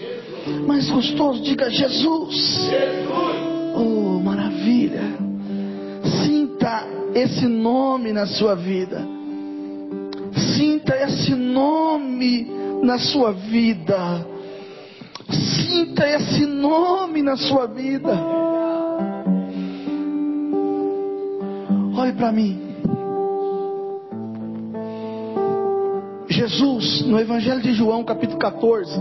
Mais gostoso, diga Jesus. Oh, maravilha. Sinta esse nome na sua vida. Sinta esse nome na sua vida. Sinta esse nome na sua vida. Olhe para mim. Jesus, no Evangelho de João, capítulo 14,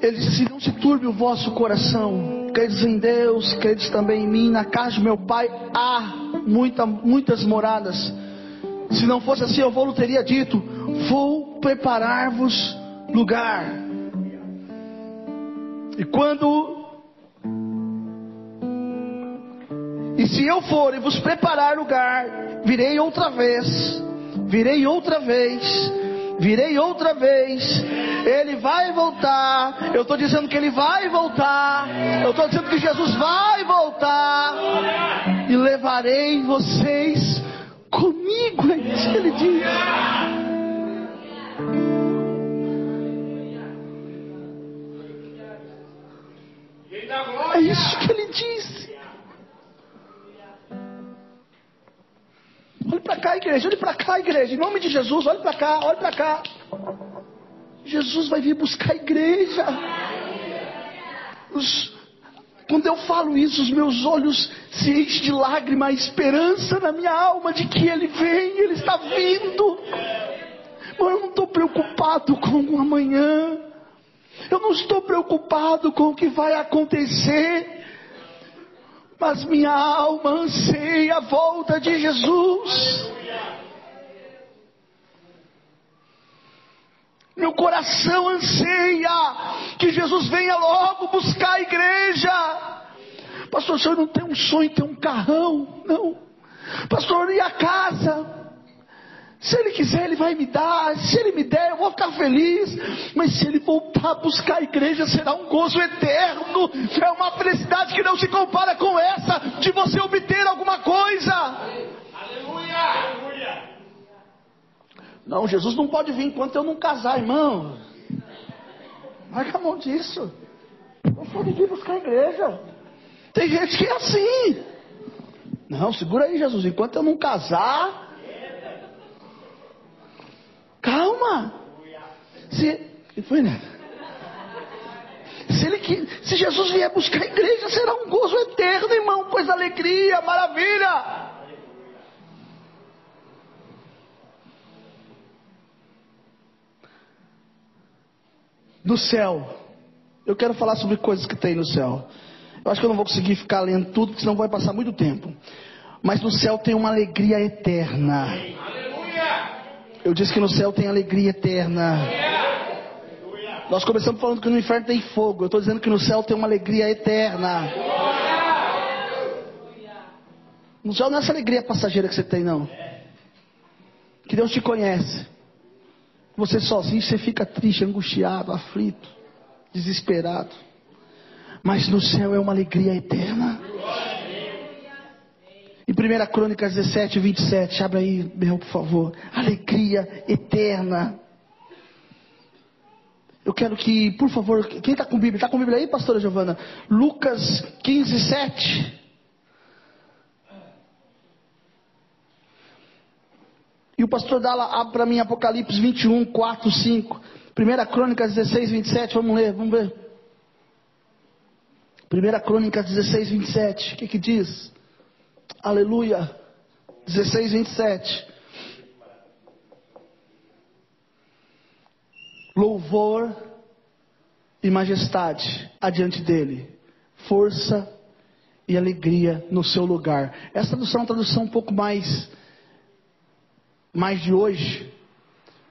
ele disse: Não se turbe o vosso coração. Credes em Deus, credes também em mim. Na casa de meu pai há muita, muitas moradas. Se não fosse assim, eu vou teria dito: Vou preparar-vos lugar. E quando e se eu for e vos preparar lugar, virei outra vez, virei outra vez, virei outra vez. Ele vai voltar. Eu estou dizendo que ele vai voltar. Eu estou dizendo que Jesus vai voltar. E levarei vocês comigo. É isso que ele diz. É isso que ele disse. Olhe para cá, igreja. Olhe para cá, igreja. Em nome de Jesus, olhe para cá, olhe para cá. Jesus vai vir buscar a igreja. Os, quando eu falo isso, os meus olhos se enchem de lágrima, a esperança na minha alma de que Ele vem, Ele está vindo. Mas eu não estou preocupado com o amanhã. Eu não estou preocupado com o que vai acontecer. Mas minha alma anseia a volta de Jesus. Meu coração anseia que Jesus venha logo buscar a igreja. Pastor, o senhor não tem um sonho, tem um carrão? Não. Pastor, e a casa? Se ele quiser, ele vai me dar. Se ele me der, eu vou ficar feliz. Mas se ele voltar a buscar a igreja, será um gozo eterno. É uma felicidade que não se compara com essa de você obter alguma coisa. Aleluia! Não, Jesus não pode vir enquanto eu não casar, irmão. Larga a mão disso. Eu sou de buscar a igreja. Tem gente que é assim. Não, segura aí, Jesus. Enquanto eu não casar. Calma. Se, foi, né? Se, ele, se Jesus vier buscar a igreja, será um gozo eterno, irmão. Coisa alegria, maravilha. Do céu. Eu quero falar sobre coisas que tem no céu. Eu acho que eu não vou conseguir ficar lendo tudo, porque senão vai passar muito tempo. Mas no céu tem uma alegria eterna. Eu disse que no céu tem alegria eterna. Nós começamos falando que no inferno tem fogo. Eu estou dizendo que no céu tem uma alegria eterna. No céu não é essa alegria passageira que você tem, não. Que Deus te conhece. Você sozinho, você fica triste, angustiado, aflito, desesperado. Mas no céu é uma alegria eterna. Em 1 Crônicas 17, 27, abre aí, Bel, por favor. Alegria eterna. Eu quero que, por favor, quem está com Bíblia? Está com Bíblia aí, pastora Giovana? Lucas 15, 7. E o pastor Dala abre para mim Apocalipse 21, 4, 5. Primeira Crônicas 16, 27. Vamos ler, vamos ver. Primeira Crônicas 16, 27. O que que diz? Aleluia. 16, 27. Louvor e majestade adiante dele. Força e alegria no seu lugar. Essa tradução é uma tradução um pouco mais mais de hoje.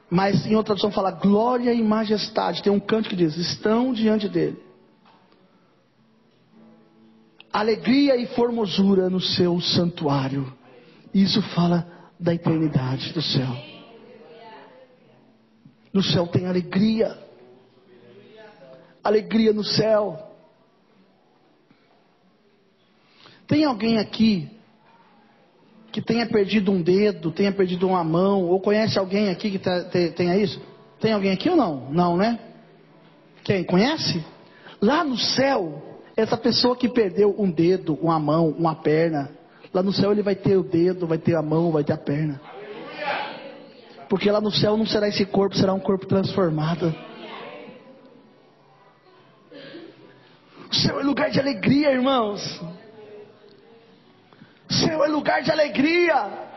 Mas em outra tradução fala glória e majestade. Tem um canto que diz: estão diante dele. Alegria e formosura no seu santuário. Isso fala da eternidade do céu. No céu tem alegria. Alegria no céu. Tem alguém aqui que tenha perdido um dedo, tenha perdido uma mão, ou conhece alguém aqui que tenha isso? Tem alguém aqui ou não? Não, né? Quem? Conhece? Lá no céu, essa pessoa que perdeu um dedo, uma mão, uma perna, lá no céu ele vai ter o dedo, vai ter a mão, vai ter a perna. Porque lá no céu não será esse corpo, será um corpo transformado. O céu é lugar de alegria, irmãos. Céu é lugar de alegria.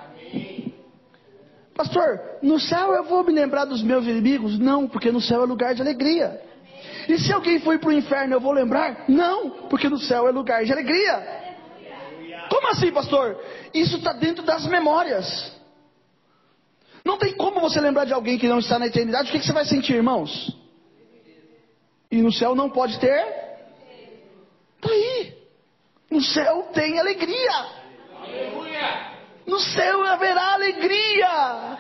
Pastor, no céu eu vou me lembrar dos meus inimigos? Não, porque no céu é lugar de alegria. E se alguém for para o inferno, eu vou lembrar? Não, porque no céu é lugar de alegria. Como assim, pastor? Isso está dentro das memórias. Não tem como você lembrar de alguém que não está na eternidade. O que, que você vai sentir, irmãos? E no céu não pode ter? Está aí. No céu tem alegria. No céu haverá alegria.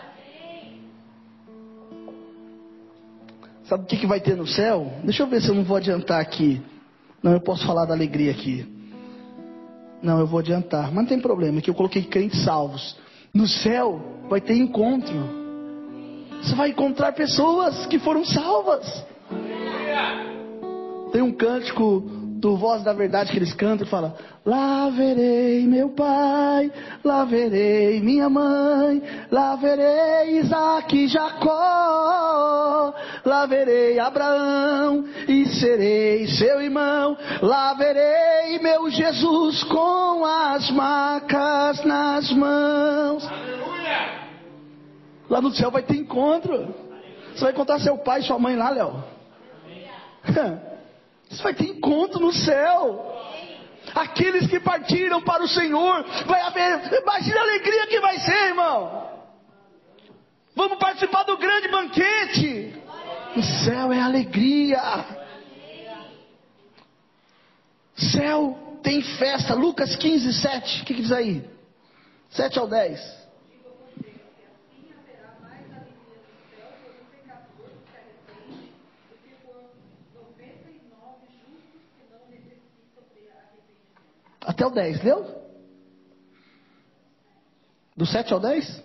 Sabe o que, que vai ter no céu? Deixa eu ver se eu não vou adiantar aqui. Não, eu posso falar da alegria aqui. Não, eu vou adiantar. Mas não tem problema, que eu coloquei crentes salvos. No céu vai ter encontro. Você vai encontrar pessoas que foram salvas. Tem um cântico do Voz da Verdade que eles cantam e fala: Lá verei meu pai, lá verei minha mãe, lá verei Isaac e Jacó, lá verei Abraão e serei seu irmão, lá verei meu Jesus com as macas nas mãos. Aleluia! Lá no céu vai ter encontro. Você vai encontrar seu pai e sua mãe lá, Léo. Você vai ter encontro no céu. Aqueles que partiram para o Senhor, vai haver, imagina a alegria que vai ser, irmão. Vamos participar do grande banquete. O céu é alegria. Céu tem festa. Lucas 15, 7. O que, que diz aí? 7 ao 10. Até o 10, leu? Do 7 ao 10?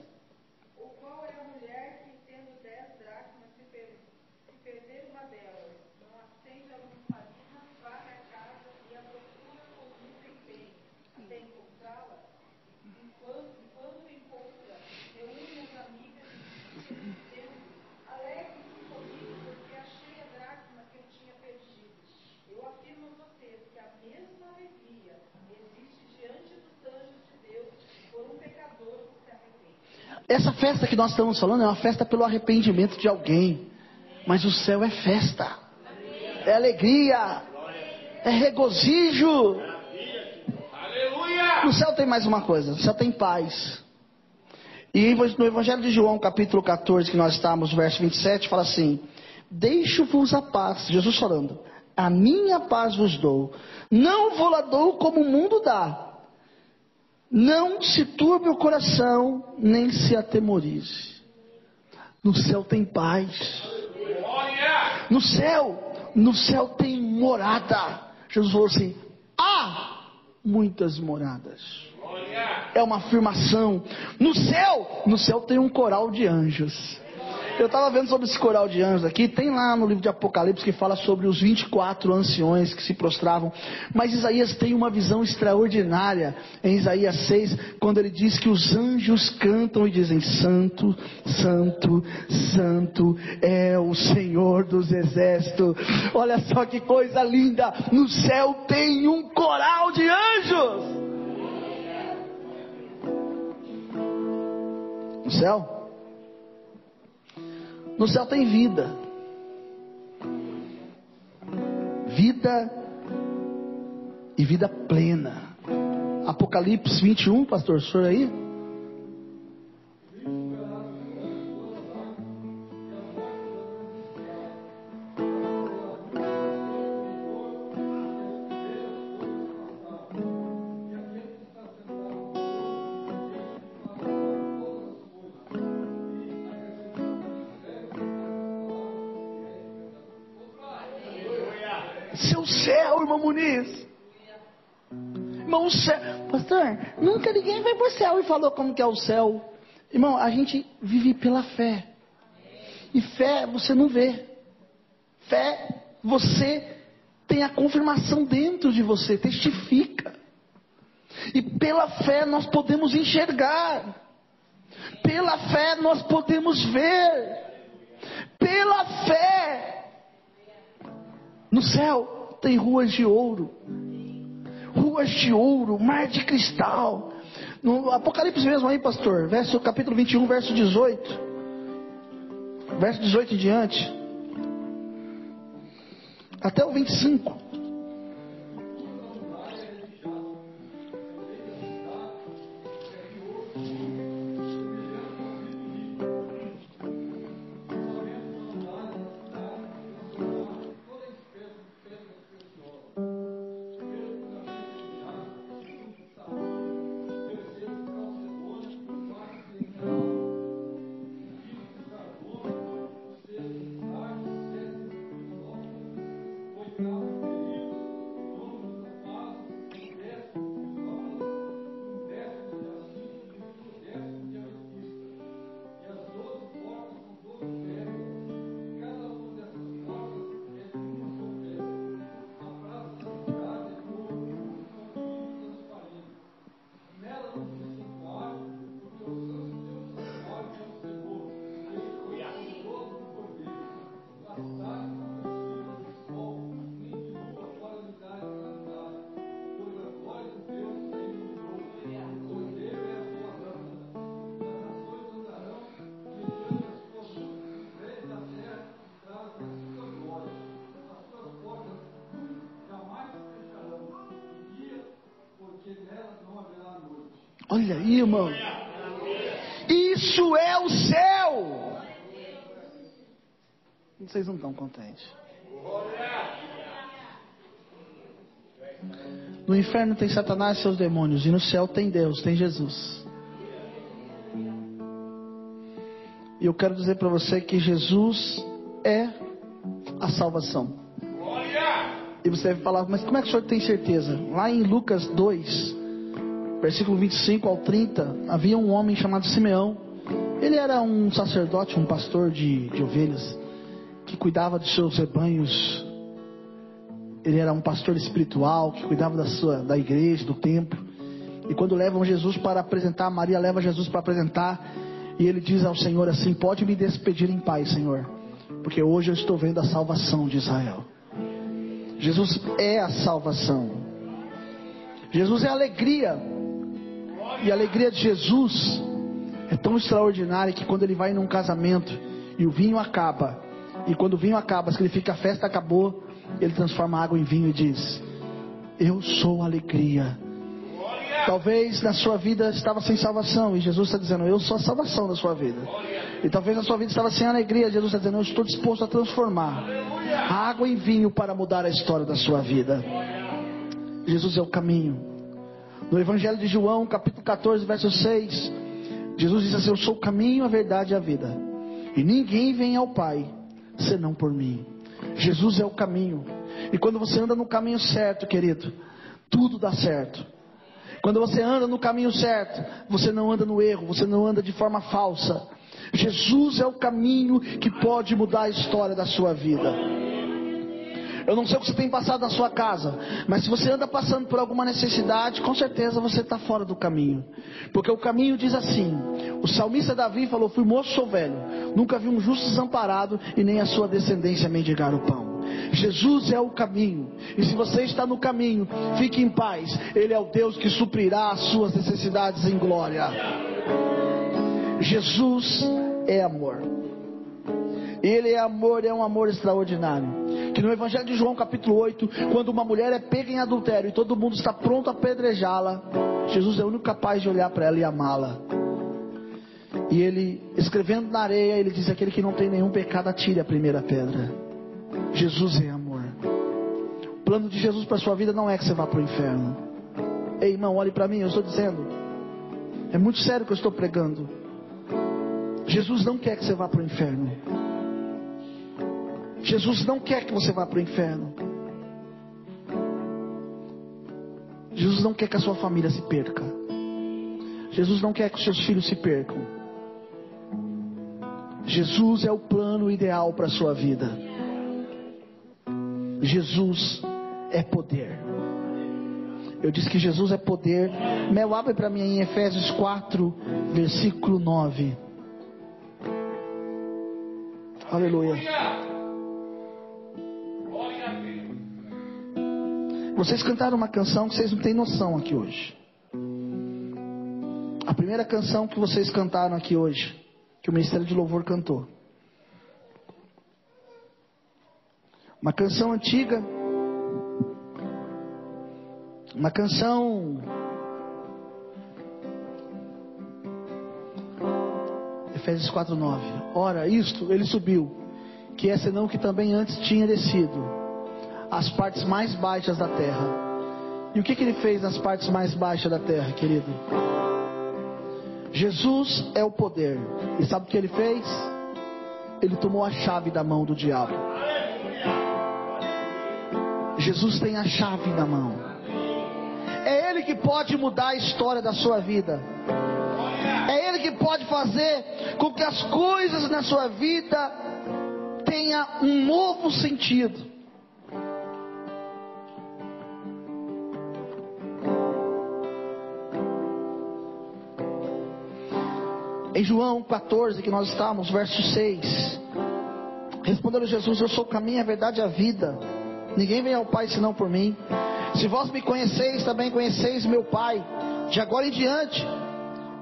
Essa festa que nós estamos falando é uma festa pelo arrependimento de alguém. Mas o céu é festa, é alegria, é regozijo. No céu tem mais uma coisa: no céu tem paz. E no Evangelho de João, capítulo 14, que nós estamos, verso 27, fala assim: Deixo-vos a paz, Jesus falando, a minha paz vos dou, não vou lá dou como o mundo dá. Não se turbe o coração, nem se atemorize. No céu tem paz. No céu, no céu tem morada. Jesus falou assim: há muitas moradas. É uma afirmação. No céu, no céu tem um coral de anjos. Eu estava vendo sobre esse coral de anjos aqui, tem lá no livro de Apocalipse que fala sobre os 24 anciões que se prostravam, mas Isaías tem uma visão extraordinária em Isaías 6, quando ele diz que os anjos cantam e dizem: Santo, Santo, Santo é o Senhor dos exércitos. Olha só que coisa linda! No céu tem um coral de anjos. No céu? No céu tem vida. Vida e vida plena. Apocalipse 21, pastor, o senhor aí? Céu e falou como que é o céu. Irmão, a gente vive pela fé. E fé você não vê. Fé você tem a confirmação dentro de você, testifica. E pela fé nós podemos enxergar. Pela fé nós podemos ver. Pela fé. No céu tem ruas de ouro. Ruas de ouro, mar de cristal. No Apocalipse mesmo aí, pastor, verso capítulo 21, verso 18. Verso 18 em diante. Até o 25. Olha aí, irmão. Isso é o céu. Vocês não estão contentes. No inferno tem Satanás e seus demônios, e no céu tem Deus, tem Jesus. E eu quero dizer para você que Jesus é a salvação. E você vai falar, mas como é que o senhor tem certeza? Lá em Lucas 2, versículo 25 ao 30, havia um homem chamado Simeão. Ele era um sacerdote, um pastor de, de ovelhas, que cuidava dos seus rebanhos. Ele era um pastor espiritual, que cuidava da, sua, da igreja, do templo. E quando levam Jesus para apresentar, Maria leva Jesus para apresentar, e ele diz ao Senhor assim: Pode me despedir em paz, Senhor, porque hoje eu estou vendo a salvação de Israel. Jesus é a salvação. Jesus é a alegria e a alegria de Jesus é tão extraordinária que quando ele vai num casamento e o vinho acaba, e quando o vinho acaba, significa a festa acabou, ele transforma água em vinho e diz: Eu sou alegria. Talvez na sua vida estava sem salvação e Jesus está dizendo: Eu sou a salvação da sua vida. E talvez na sua vida estava sem alegria, Jesus está dizendo: Eu estou disposto a transformar a água em vinho para mudar a história da sua vida. Jesus é o caminho, no Evangelho de João, capítulo 14, verso 6, Jesus diz assim: Eu sou o caminho, a verdade e a vida. E ninguém vem ao Pai senão por mim. Jesus é o caminho. E quando você anda no caminho certo, querido, tudo dá certo. Quando você anda no caminho certo, você não anda no erro, você não anda de forma falsa. Jesus é o caminho que pode mudar a história da sua vida. Eu não sei o que você tem passado na sua casa, mas se você anda passando por alguma necessidade, com certeza você está fora do caminho. Porque o caminho diz assim: o salmista Davi falou: Fui moço, sou velho, nunca vi um justo desamparado e nem a sua descendência mendigar o pão. Jesus é o caminho, e se você está no caminho, fique em paz, Ele é o Deus que suprirá as suas necessidades em glória. Jesus é amor. Ele é amor, é um amor extraordinário que no Evangelho de João, capítulo 8, quando uma mulher é pega em adultério e todo mundo está pronto a apedrejá-la, Jesus é o único capaz de olhar para ela e amá-la. E ele, escrevendo na areia, ele diz: Aquele que não tem nenhum pecado, atire a primeira pedra. Jesus é amor. O plano de Jesus para a sua vida não é que você vá para o inferno. Ei, irmão, olhe para mim, eu estou dizendo. É muito sério que eu estou pregando. Jesus não quer que você vá para o inferno. Jesus não quer que você vá para o inferno. Jesus não quer que a sua família se perca. Jesus não quer que os seus filhos se percam. Jesus é o plano ideal para a sua vida. Jesus é poder. Eu disse que Jesus é poder. Mel, abre para mim em Efésios 4, versículo 9. Aleluia. Vocês cantaram uma canção que vocês não têm noção aqui hoje. A primeira canção que vocês cantaram aqui hoje, que o Ministério de Louvor cantou. Uma canção antiga. Uma canção. Efésios 4:9. Ora, isto ele subiu, que é senão que também antes tinha descido as partes mais baixas da terra. E o que, que ele fez nas partes mais baixas da terra, querido? Jesus é o poder. E sabe o que ele fez? Ele tomou a chave da mão do diabo. Jesus tem a chave na mão. É Ele que pode mudar a história da sua vida. É Ele que pode fazer com que as coisas na sua vida tenham um novo sentido. Em João 14, que nós estamos, verso 6. Respondeu Jesus: Eu sou o caminho, a verdade e a vida. Ninguém vem ao Pai senão por mim. Se vós me conheceis, também conheceis meu Pai. De agora em diante,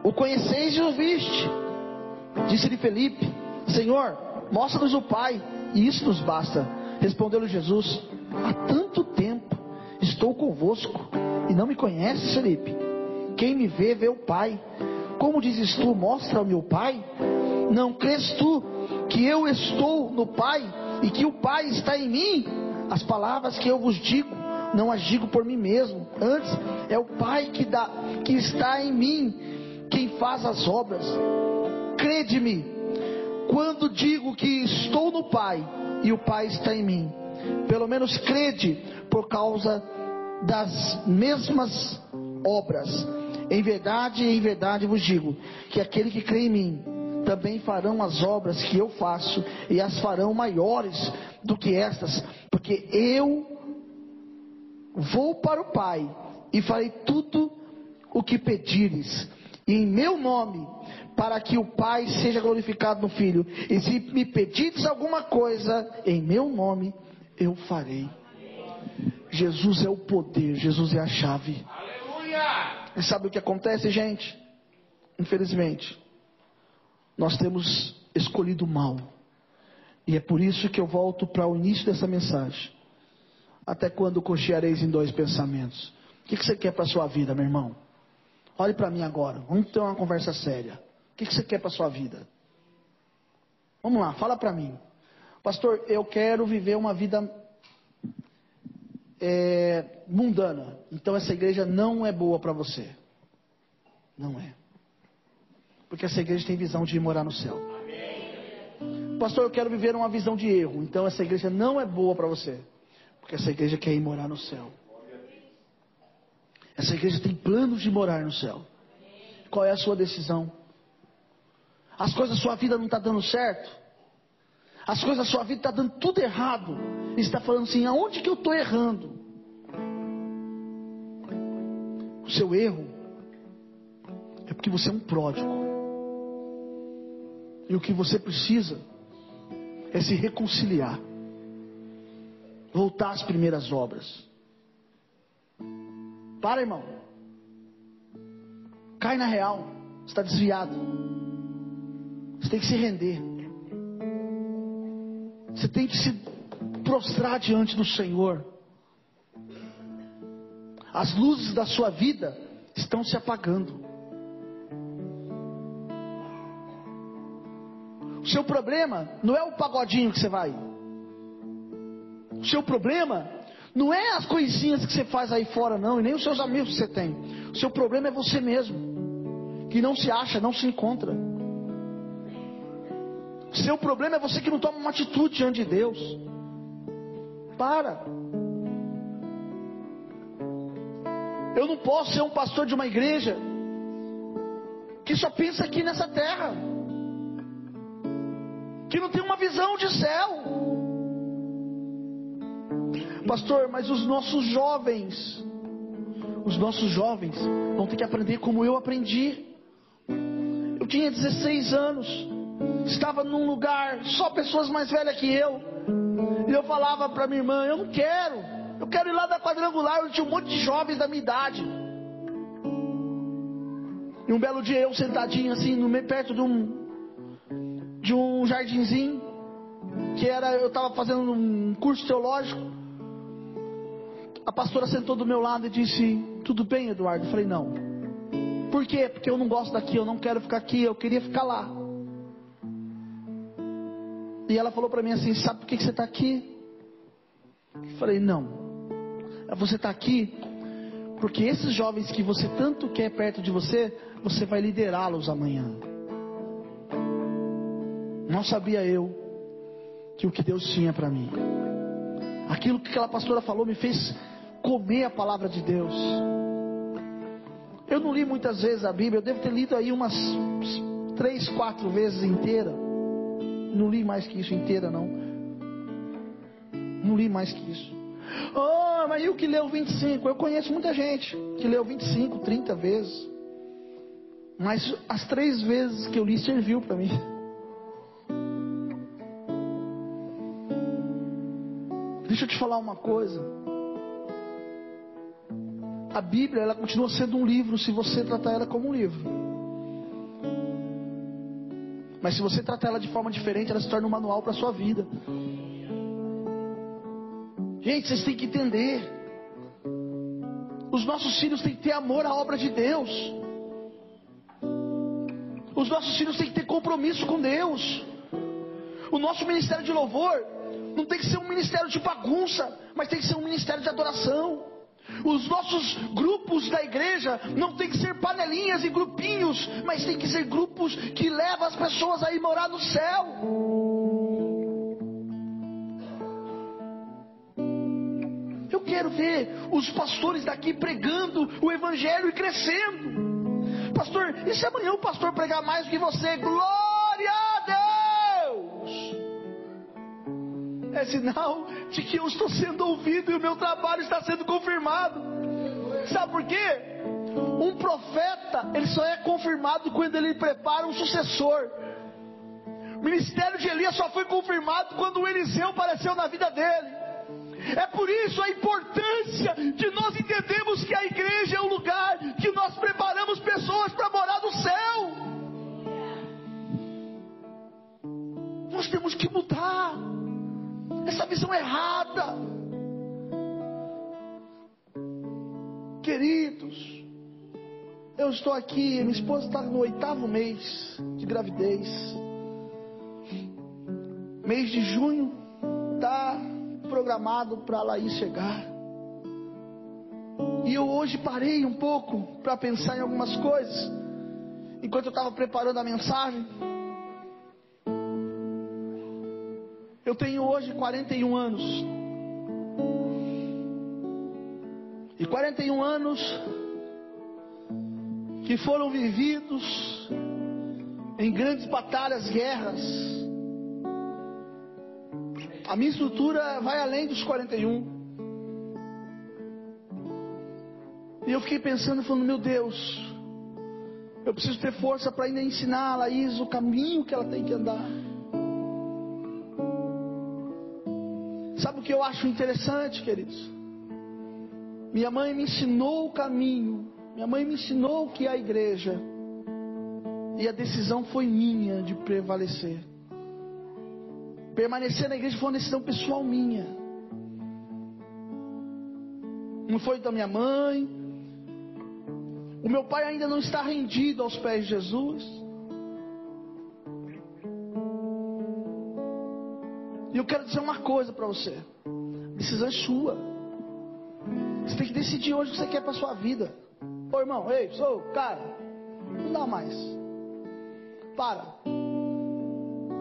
o conheceis e o viste. Disse-lhe Felipe: Senhor, mostra-nos o Pai, e isso nos basta. Respondeu-lhe Jesus: Há tanto tempo estou convosco e não me conheces, Felipe. Quem me vê, vê o Pai. Como dizes tu, mostra ao meu Pai? Não crês tu que eu estou no Pai e que o Pai está em mim? As palavras que eu vos digo, não as digo por mim mesmo. Antes é o Pai que, dá, que está em mim, quem faz as obras. Crede-me, quando digo que estou no Pai e o Pai está em mim. Pelo menos crede por causa das mesmas obras em verdade, em verdade vos digo, que aquele que crê em mim, também farão as obras que eu faço, e as farão maiores do que estas, porque eu vou para o Pai, e farei tudo o que pedires, em meu nome, para que o Pai seja glorificado no Filho. E se me pedires alguma coisa, em meu nome, eu farei. Jesus é o poder, Jesus é a chave. Aleluia! E sabe o que acontece, gente? Infelizmente, nós temos escolhido mal. E é por isso que eu volto para o início dessa mensagem. Até quando cocheareis em dois pensamentos? O que, você quer para a sua vida, meu irmão? Olhe para mim agora. Vamos ter uma conversa séria. O que, você quer para a sua vida? Vamos lá, fala para mim. Pastor, eu quero viver uma vida é, mundana. Então essa igreja não é boa para você. Não é. Porque essa igreja tem visão de ir morar no céu. Pastor, eu quero viver uma visão de erro. Então essa igreja não é boa para você. Porque essa igreja quer ir morar no céu. Essa igreja tem planos de morar no céu. Qual é a sua decisão? As coisas da sua vida não estão tá dando certo? As coisas da sua vida estão tá dando tudo errado? E está falando assim: aonde que eu estou errando? O seu erro é porque você é um pródigo. E o que você precisa é se reconciliar, voltar às primeiras obras. Para, irmão. Cai na real. Está desviado. Você tem que se render. Você tem que se prostrar diante do Senhor. As luzes da sua vida estão se apagando. O seu problema não é o pagodinho que você vai. O seu problema não é as coisinhas que você faz aí fora, não, e nem os seus amigos que você tem. O seu problema é você mesmo, que não se acha, não se encontra. Seu problema é você que não toma uma atitude diante de Deus. Para. Eu não posso ser um pastor de uma igreja que só pensa aqui nessa terra, que não tem uma visão de céu. Pastor, mas os nossos jovens, os nossos jovens vão ter que aprender como eu aprendi. Eu tinha 16 anos, estava num lugar só pessoas mais velhas que eu, e eu falava para minha irmã: Eu não quero, eu quero ir lá da quadrangular, onde tinha um monte de jovens da minha idade. E um belo dia eu sentadinho assim, no meio perto de um de um jardinzinho, que era eu estava fazendo um curso teológico. A pastora sentou do meu lado e disse: "Tudo bem, Eduardo?" Eu falei: "Não". Por quê? Porque eu não gosto daqui, eu não quero ficar aqui, eu queria ficar lá. E ela falou para mim assim: "Sabe por que você está aqui?" Eu falei: "Não". Você está aqui porque esses jovens que você tanto quer perto de você, você vai liderá-los amanhã. Não sabia eu que o que Deus tinha para mim. Aquilo que aquela pastora falou me fez comer a palavra de Deus. Eu não li muitas vezes a Bíblia, eu devo ter lido aí umas três, quatro vezes inteira. Não li mais que isso inteira, não. Não li mais que isso. Oh, mas e o que leu 25? Eu conheço muita gente que leu 25, 30 vezes. Mas as três vezes que eu li serviu para mim. Deixa eu te falar uma coisa. A Bíblia, ela continua sendo um livro se você tratar ela como um livro. Mas se você tratar ela de forma diferente, ela se torna um manual para a sua vida. Gente, vocês têm que entender. Os nossos filhos têm que ter amor à obra de Deus. Os nossos filhos têm que ter compromisso com Deus. O nosso ministério de louvor não tem que ser um ministério de bagunça, mas tem que ser um ministério de adoração. Os nossos grupos da igreja não tem que ser panelinhas e grupinhos, mas tem que ser grupos que levam as pessoas a ir morar no céu. quero ver os pastores daqui pregando o evangelho e crescendo. Pastor, e se amanhã o pastor pregar mais do que você? Glória a Deus! É sinal de que eu estou sendo ouvido e o meu trabalho está sendo confirmado. Sabe por quê? Um profeta, ele só é confirmado quando ele prepara um sucessor. O ministério de Elias só foi confirmado quando o Eliseu apareceu na vida dele. É por isso a importância de nós entendermos que a igreja é o lugar que nós preparamos pessoas para morar no céu. Nós temos que mudar essa visão errada. Queridos, eu estou aqui, minha esposa está no oitavo mês de gravidez. Mês de junho está programado para Laís chegar. E eu hoje parei um pouco para pensar em algumas coisas. Enquanto eu estava preparando a mensagem. Eu tenho hoje 41 anos. E 41 anos que foram vividos em grandes batalhas, guerras a minha estrutura vai além dos 41. E eu fiquei pensando, falando, meu Deus, eu preciso ter força para ainda ensinar a Laís o caminho que ela tem que andar. Sabe o que eu acho interessante, queridos? Minha mãe me ensinou o caminho, minha mãe me ensinou o que é a igreja, e a decisão foi minha de prevalecer. Permanecer na igreja foi uma decisão pessoal minha. Não foi da minha mãe. O meu pai ainda não está rendido aos pés de Jesus. E eu quero dizer uma coisa para você: a decisão é sua. Você tem que decidir hoje o que você quer para sua vida. Ô irmão, ei, sou, cara, não dá mais. Para.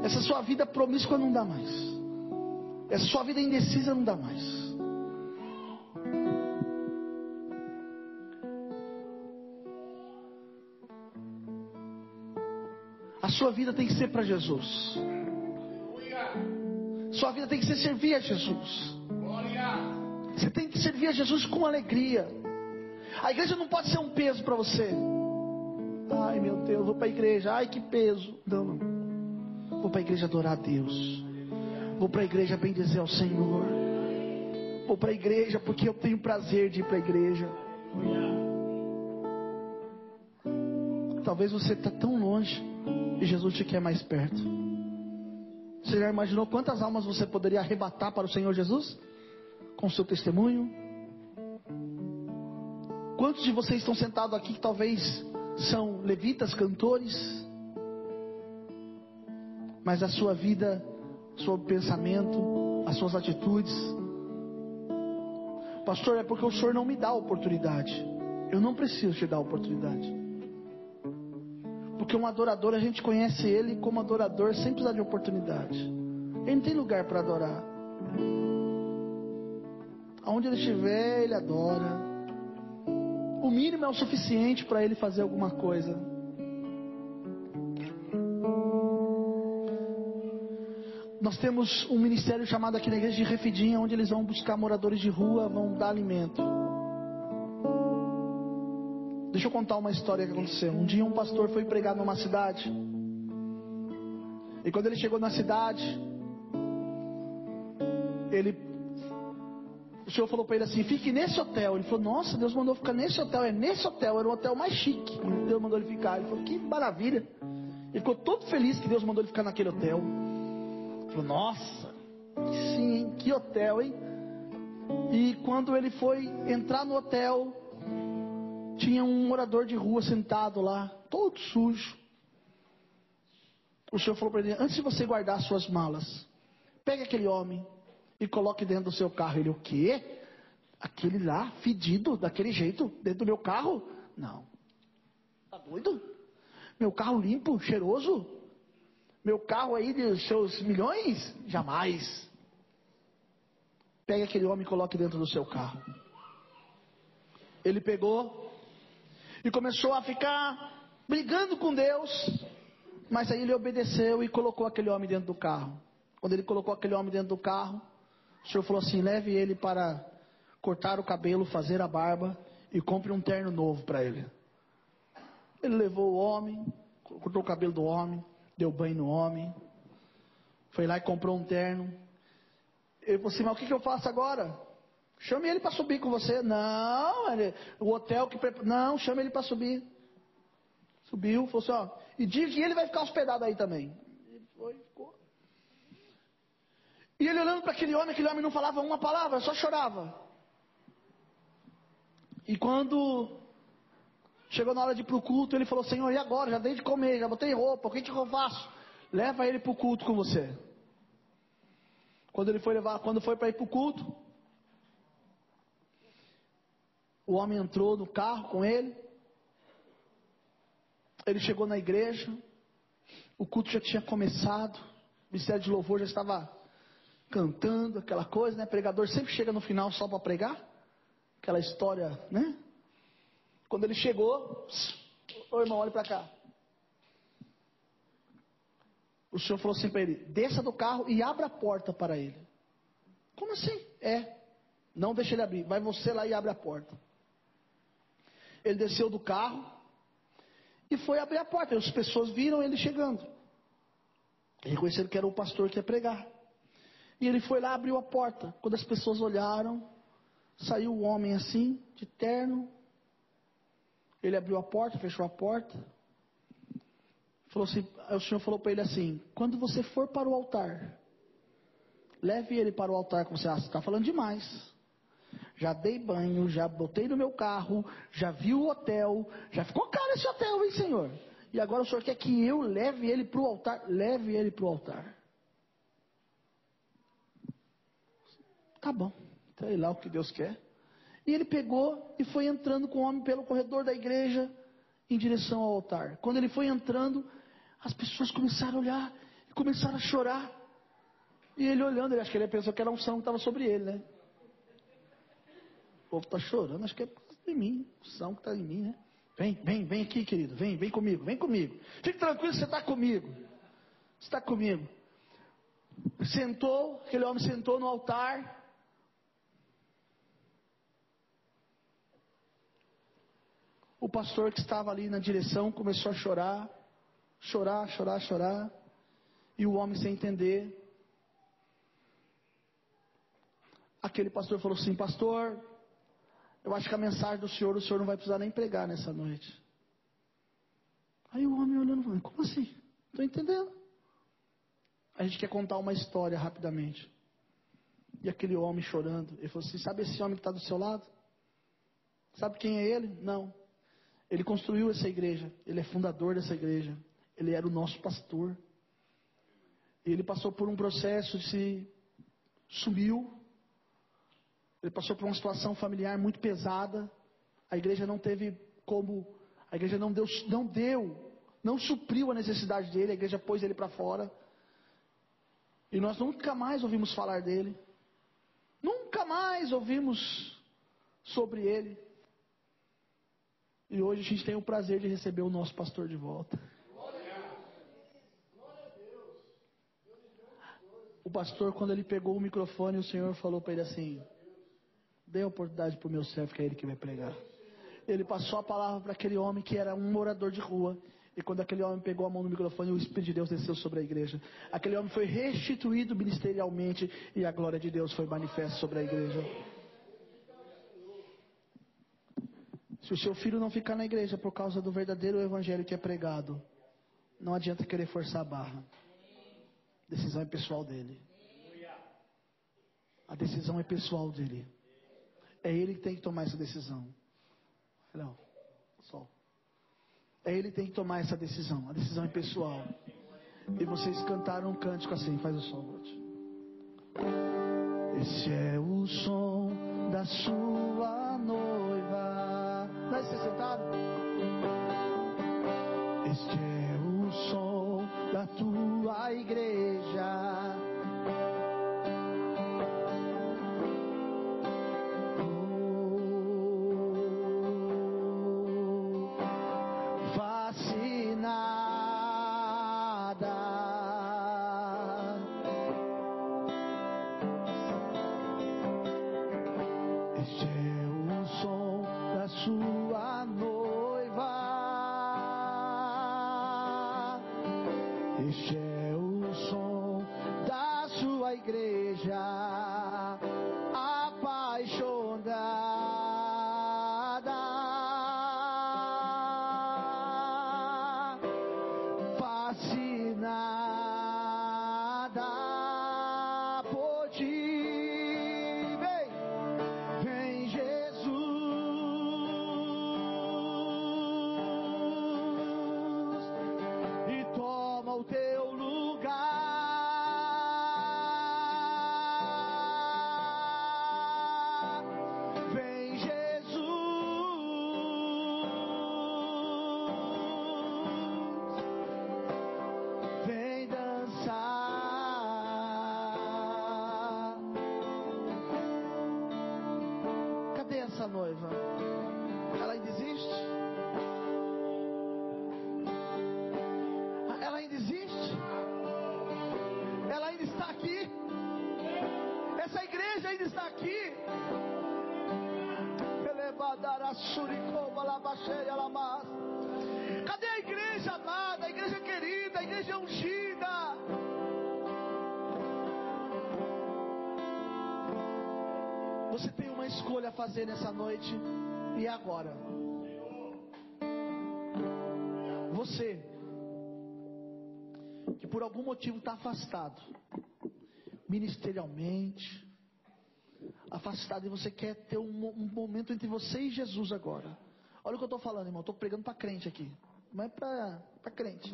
Essa sua vida é promíscua não dá mais. Essa sua vida é indecisa não dá mais. A sua vida tem que ser para Jesus. Sua vida tem que ser servir a Jesus. Você tem que servir a Jesus com alegria. A igreja não pode ser um peso para você. Ai meu Deus, vou para a igreja. Ai que peso. Não, não. Vou para a igreja adorar a Deus. Vou para a igreja bendizer ao Senhor. Vou para a igreja porque eu tenho prazer de ir para a igreja. Talvez você está tão longe e Jesus te quer mais perto. Você já imaginou quantas almas você poderia arrebatar para o Senhor Jesus? Com seu testemunho? Quantos de vocês estão sentados aqui que talvez são levitas, cantores? Mas a sua vida, seu pensamento, as suas atitudes. Pastor, é porque o Senhor não me dá oportunidade. Eu não preciso te dar oportunidade. Porque um adorador, a gente conhece ele como adorador sem precisar de oportunidade. Ele não tem lugar para adorar. Aonde ele estiver, ele adora. O mínimo é o suficiente para ele fazer alguma coisa. Nós temos um ministério chamado aqui na igreja de Refidinha, onde eles vão buscar moradores de rua, vão dar alimento. Deixa eu contar uma história que aconteceu. Um dia um pastor foi pregar numa cidade. E quando ele chegou na cidade, ele o senhor falou para ele assim: fique nesse hotel. Ele falou: Nossa, Deus mandou ficar nesse hotel. É nesse hotel, era o hotel mais chique. Deus mandou ele ficar. Ele falou: Que maravilha. Ele ficou todo feliz que Deus mandou ele ficar naquele hotel. Ele falou: Nossa, sim, que hotel, hein? E quando ele foi entrar no hotel, tinha um morador de rua sentado lá, todo sujo. O senhor falou para ele: antes de você guardar suas malas, pegue aquele homem e coloque dentro do seu carro. Ele: o quê? Aquele lá, fedido, daquele jeito, dentro do meu carro? Não. Tá doido? Meu carro limpo, cheiroso? Meu carro aí de seus milhões? Jamais. Pegue aquele homem e coloque dentro do seu carro. Ele pegou, e começou a ficar brigando com Deus. Mas aí ele obedeceu e colocou aquele homem dentro do carro. Quando ele colocou aquele homem dentro do carro, o Senhor falou assim: leve ele para cortar o cabelo, fazer a barba e compre um terno novo para ele. Ele levou o homem, cortou o cabelo do homem, deu banho no homem, foi lá e comprou um terno. Ele falou assim: mas o que, que eu faço agora? Chame ele para subir com você. Não, ele, o hotel que. Não, chame ele para subir. Subiu, falou assim: ó, e diga que ele vai ficar hospedado aí também. Ele foi, ficou. E ele olhando para aquele homem, aquele homem não falava uma palavra, só chorava. E quando chegou na hora de ir para o culto, ele falou: Senhor, e agora? Já dei de comer, já botei roupa, o que, que eu faço? Leva ele para o culto com você. Quando ele foi levar, quando foi para ir para o culto, o homem entrou no carro com ele. Ele chegou na igreja. O culto já tinha começado. O ministério de louvor já estava cantando, aquela coisa, né? O pregador sempre chega no final só para pregar. Aquela história, né? Quando ele chegou, ô irmão, olha para cá. O senhor falou assim para ele: desça do carro e abra a porta para ele. Como assim? É. Não deixa ele abrir. Vai você lá e abre a porta. Ele desceu do carro e foi abrir a porta. As pessoas viram ele chegando. Reconheceram que era o pastor que ia pregar. E ele foi lá, abriu a porta. Quando as pessoas olharam, saiu o homem assim, de terno. Ele abriu a porta, fechou a porta. Falou assim, o senhor falou para ele assim: quando você for para o altar, leve ele para o altar, como você está falando demais já dei banho, já botei no meu carro, já vi o hotel, já ficou caro esse hotel, hein, Senhor? E agora o Senhor quer que eu leve ele para o altar? Leve ele para o altar. Tá bom, sei lá o que Deus quer. E ele pegou e foi entrando com o homem pelo corredor da igreja em direção ao altar. Quando ele foi entrando, as pessoas começaram a olhar e começaram a chorar. E ele olhando, ele acho que ele pensou que era um unção que estava sobre ele, né? O povo está chorando, acho que é de mim, o são que está em mim, né? Vem, vem, vem aqui, querido. Vem, vem comigo, vem comigo. Fique tranquilo, você está comigo. Você está comigo. Sentou, aquele homem sentou no altar. O pastor que estava ali na direção começou a chorar, chorar, chorar, chorar. E o homem sem entender. Aquele pastor falou assim: Pastor, eu acho que a mensagem do senhor, o senhor não vai precisar nem pregar nessa noite. Aí o homem olhando falando: Como assim? Estou entendendo. A gente quer contar uma história rapidamente. E aquele homem chorando, ele falou assim: Sabe esse homem que está do seu lado? Sabe quem é ele? Não. Ele construiu essa igreja, ele é fundador dessa igreja, ele era o nosso pastor. Ele passou por um processo de se sumiu. Ele passou por uma situação familiar muito pesada. A igreja não teve como, a igreja não deu, não deu, não supriu a necessidade dele. A igreja pôs ele para fora. E nós nunca mais ouvimos falar dele. Nunca mais ouvimos sobre ele. E hoje a gente tem o prazer de receber o nosso pastor de volta. O pastor, quando ele pegou o microfone, o Senhor falou para ele assim: Dê a oportunidade para o meu servo, que é ele que vai pregar. Ele passou a palavra para aquele homem que era um morador de rua. E quando aquele homem pegou a mão no microfone, o Espírito de Deus desceu sobre a igreja. Aquele homem foi restituído ministerialmente e a glória de Deus foi manifesta sobre a igreja. Se o seu filho não ficar na igreja por causa do verdadeiro evangelho que é pregado, não adianta querer forçar a barra. A decisão é pessoal dele. A decisão é pessoal dele. É ele que tem que tomar essa decisão. Não, sol. É ele que tem que tomar essa decisão. A decisão é pessoal. E vocês cantaram um cântico assim, faz o som, Ruth. Esse é o som da sua noiva. É você sentado? Este é o som da tua igreja. Escolha fazer nessa noite e agora. Você que por algum motivo está afastado, ministerialmente, afastado e você quer ter um, um momento entre você e Jesus agora. Olha o que eu estou falando, irmão. Estou pregando para crente aqui. Não é para crente.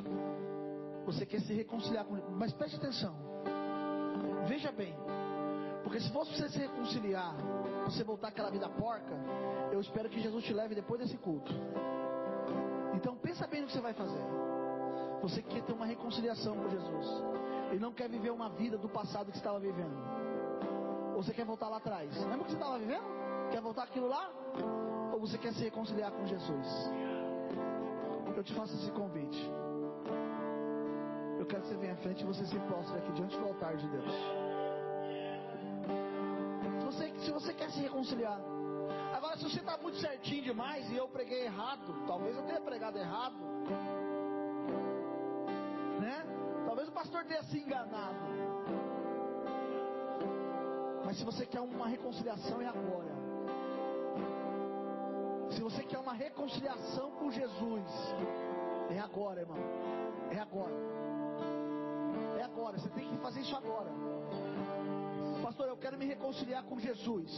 Você quer se reconciliar com. Mas preste atenção. Veja bem. Porque se fosse você se reconciliar, você voltar àquela vida porca, eu espero que Jesus te leve depois desse culto. Então pensa bem no que você vai fazer. Você quer ter uma reconciliação com Jesus. E não quer viver uma vida do passado que você estava vivendo. Ou você quer voltar lá atrás? Lembra o que você estava vivendo? Quer voltar aquilo lá? Ou você quer se reconciliar com Jesus? eu te faço esse convite. Eu quero que você venha à frente e você se postre aqui diante do altar de Deus. Reconciliar. Agora, se você está muito certinho demais e eu preguei errado, talvez eu tenha pregado errado, né? Talvez o pastor tenha se enganado. Mas se você quer uma reconciliação, é agora. Se você quer uma reconciliação com Jesus, é agora, irmão. É agora. É agora. Você tem que fazer isso agora. Quero me reconciliar com Jesus.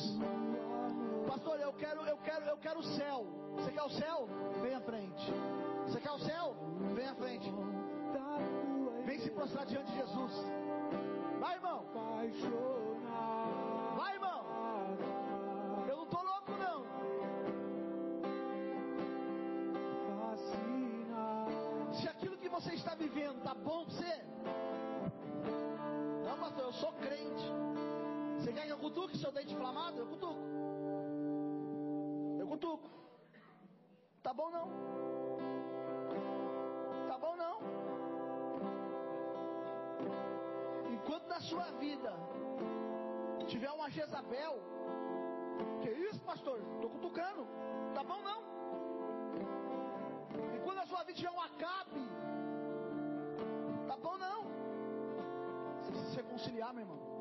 Pastor, eu quero, eu quero, eu quero o céu. Você quer o céu? Vem à frente. Você quer o céu? Vem à frente. Vem se prostrar diante de Jesus. Vai, irmão. Vai, irmão. Eu não tô louco, não. Se aquilo que você está vivendo tá bom pra você. Não, pastor, eu sou crente. Você quer que eu cutuque seu dente inflamado? Eu cutuco. Eu cutuco. Tá bom não. Tá bom não. Enquanto na sua vida tiver uma Jezabel, que isso, pastor? Tô cutucando. Tá bom não. Enquanto na sua vida tiver um Acabe, tá bom não. Você precisa se reconciliar, meu irmão.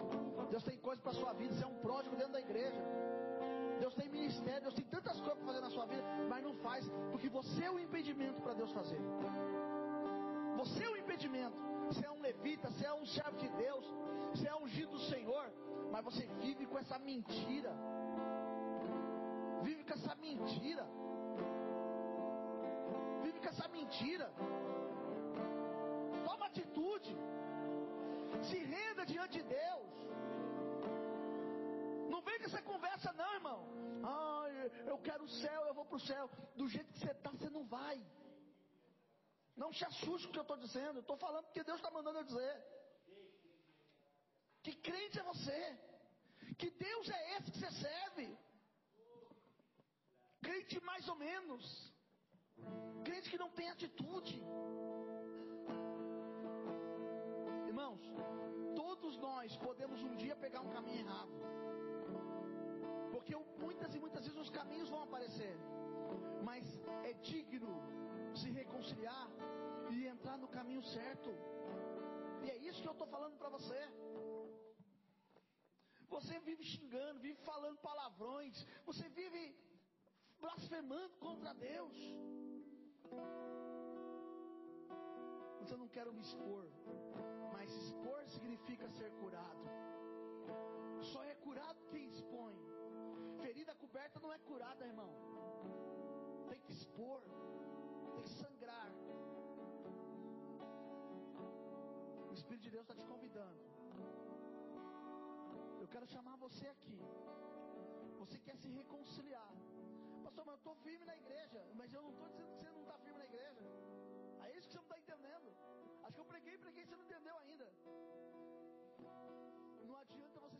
Deus tem coisas para sua vida. Você é um pródigo dentro da igreja. Deus tem ministério, Deus tem tantas coisas para fazer na sua vida, mas não faz, porque você é o impedimento para Deus fazer. Você é o impedimento. Você é um levita, você é um servo de Deus, você é ungido do Senhor, mas você vive com essa mentira. Vive com essa mentira. Vive com essa mentira. Toma atitude. Se renda diante de Deus. Com essa conversa, não, irmão. Ah, eu quero o céu, eu vou para o céu. Do jeito que você está, você não vai. Não se assuste com o que eu estou dizendo. Eu estou falando porque Deus está mandando eu dizer. Que crente é você? Que Deus é esse que você serve? Crente mais ou menos. Crente que não tem atitude. Irmãos, todos nós podemos um dia pegar um caminho errado. Porque muitas e muitas vezes os caminhos vão aparecer. Mas é digno se reconciliar e entrar no caminho certo. E é isso que eu estou falando para você. Você vive xingando, vive falando palavrões, você vive blasfemando contra Deus. Mas eu não quero me expor. Mas expor significa ser curado. Só é curado quem. Coberta não é curada, irmão. Tem que expor, tem que sangrar. O Espírito de Deus está te convidando. Eu quero chamar você aqui. Você quer se reconciliar. Pastor, mas eu estou firme na igreja. Mas eu não estou dizendo que você não está firme na igreja. É isso que você não está entendendo. Acho que eu preguei, preguei, você não entendeu ainda. Não adianta você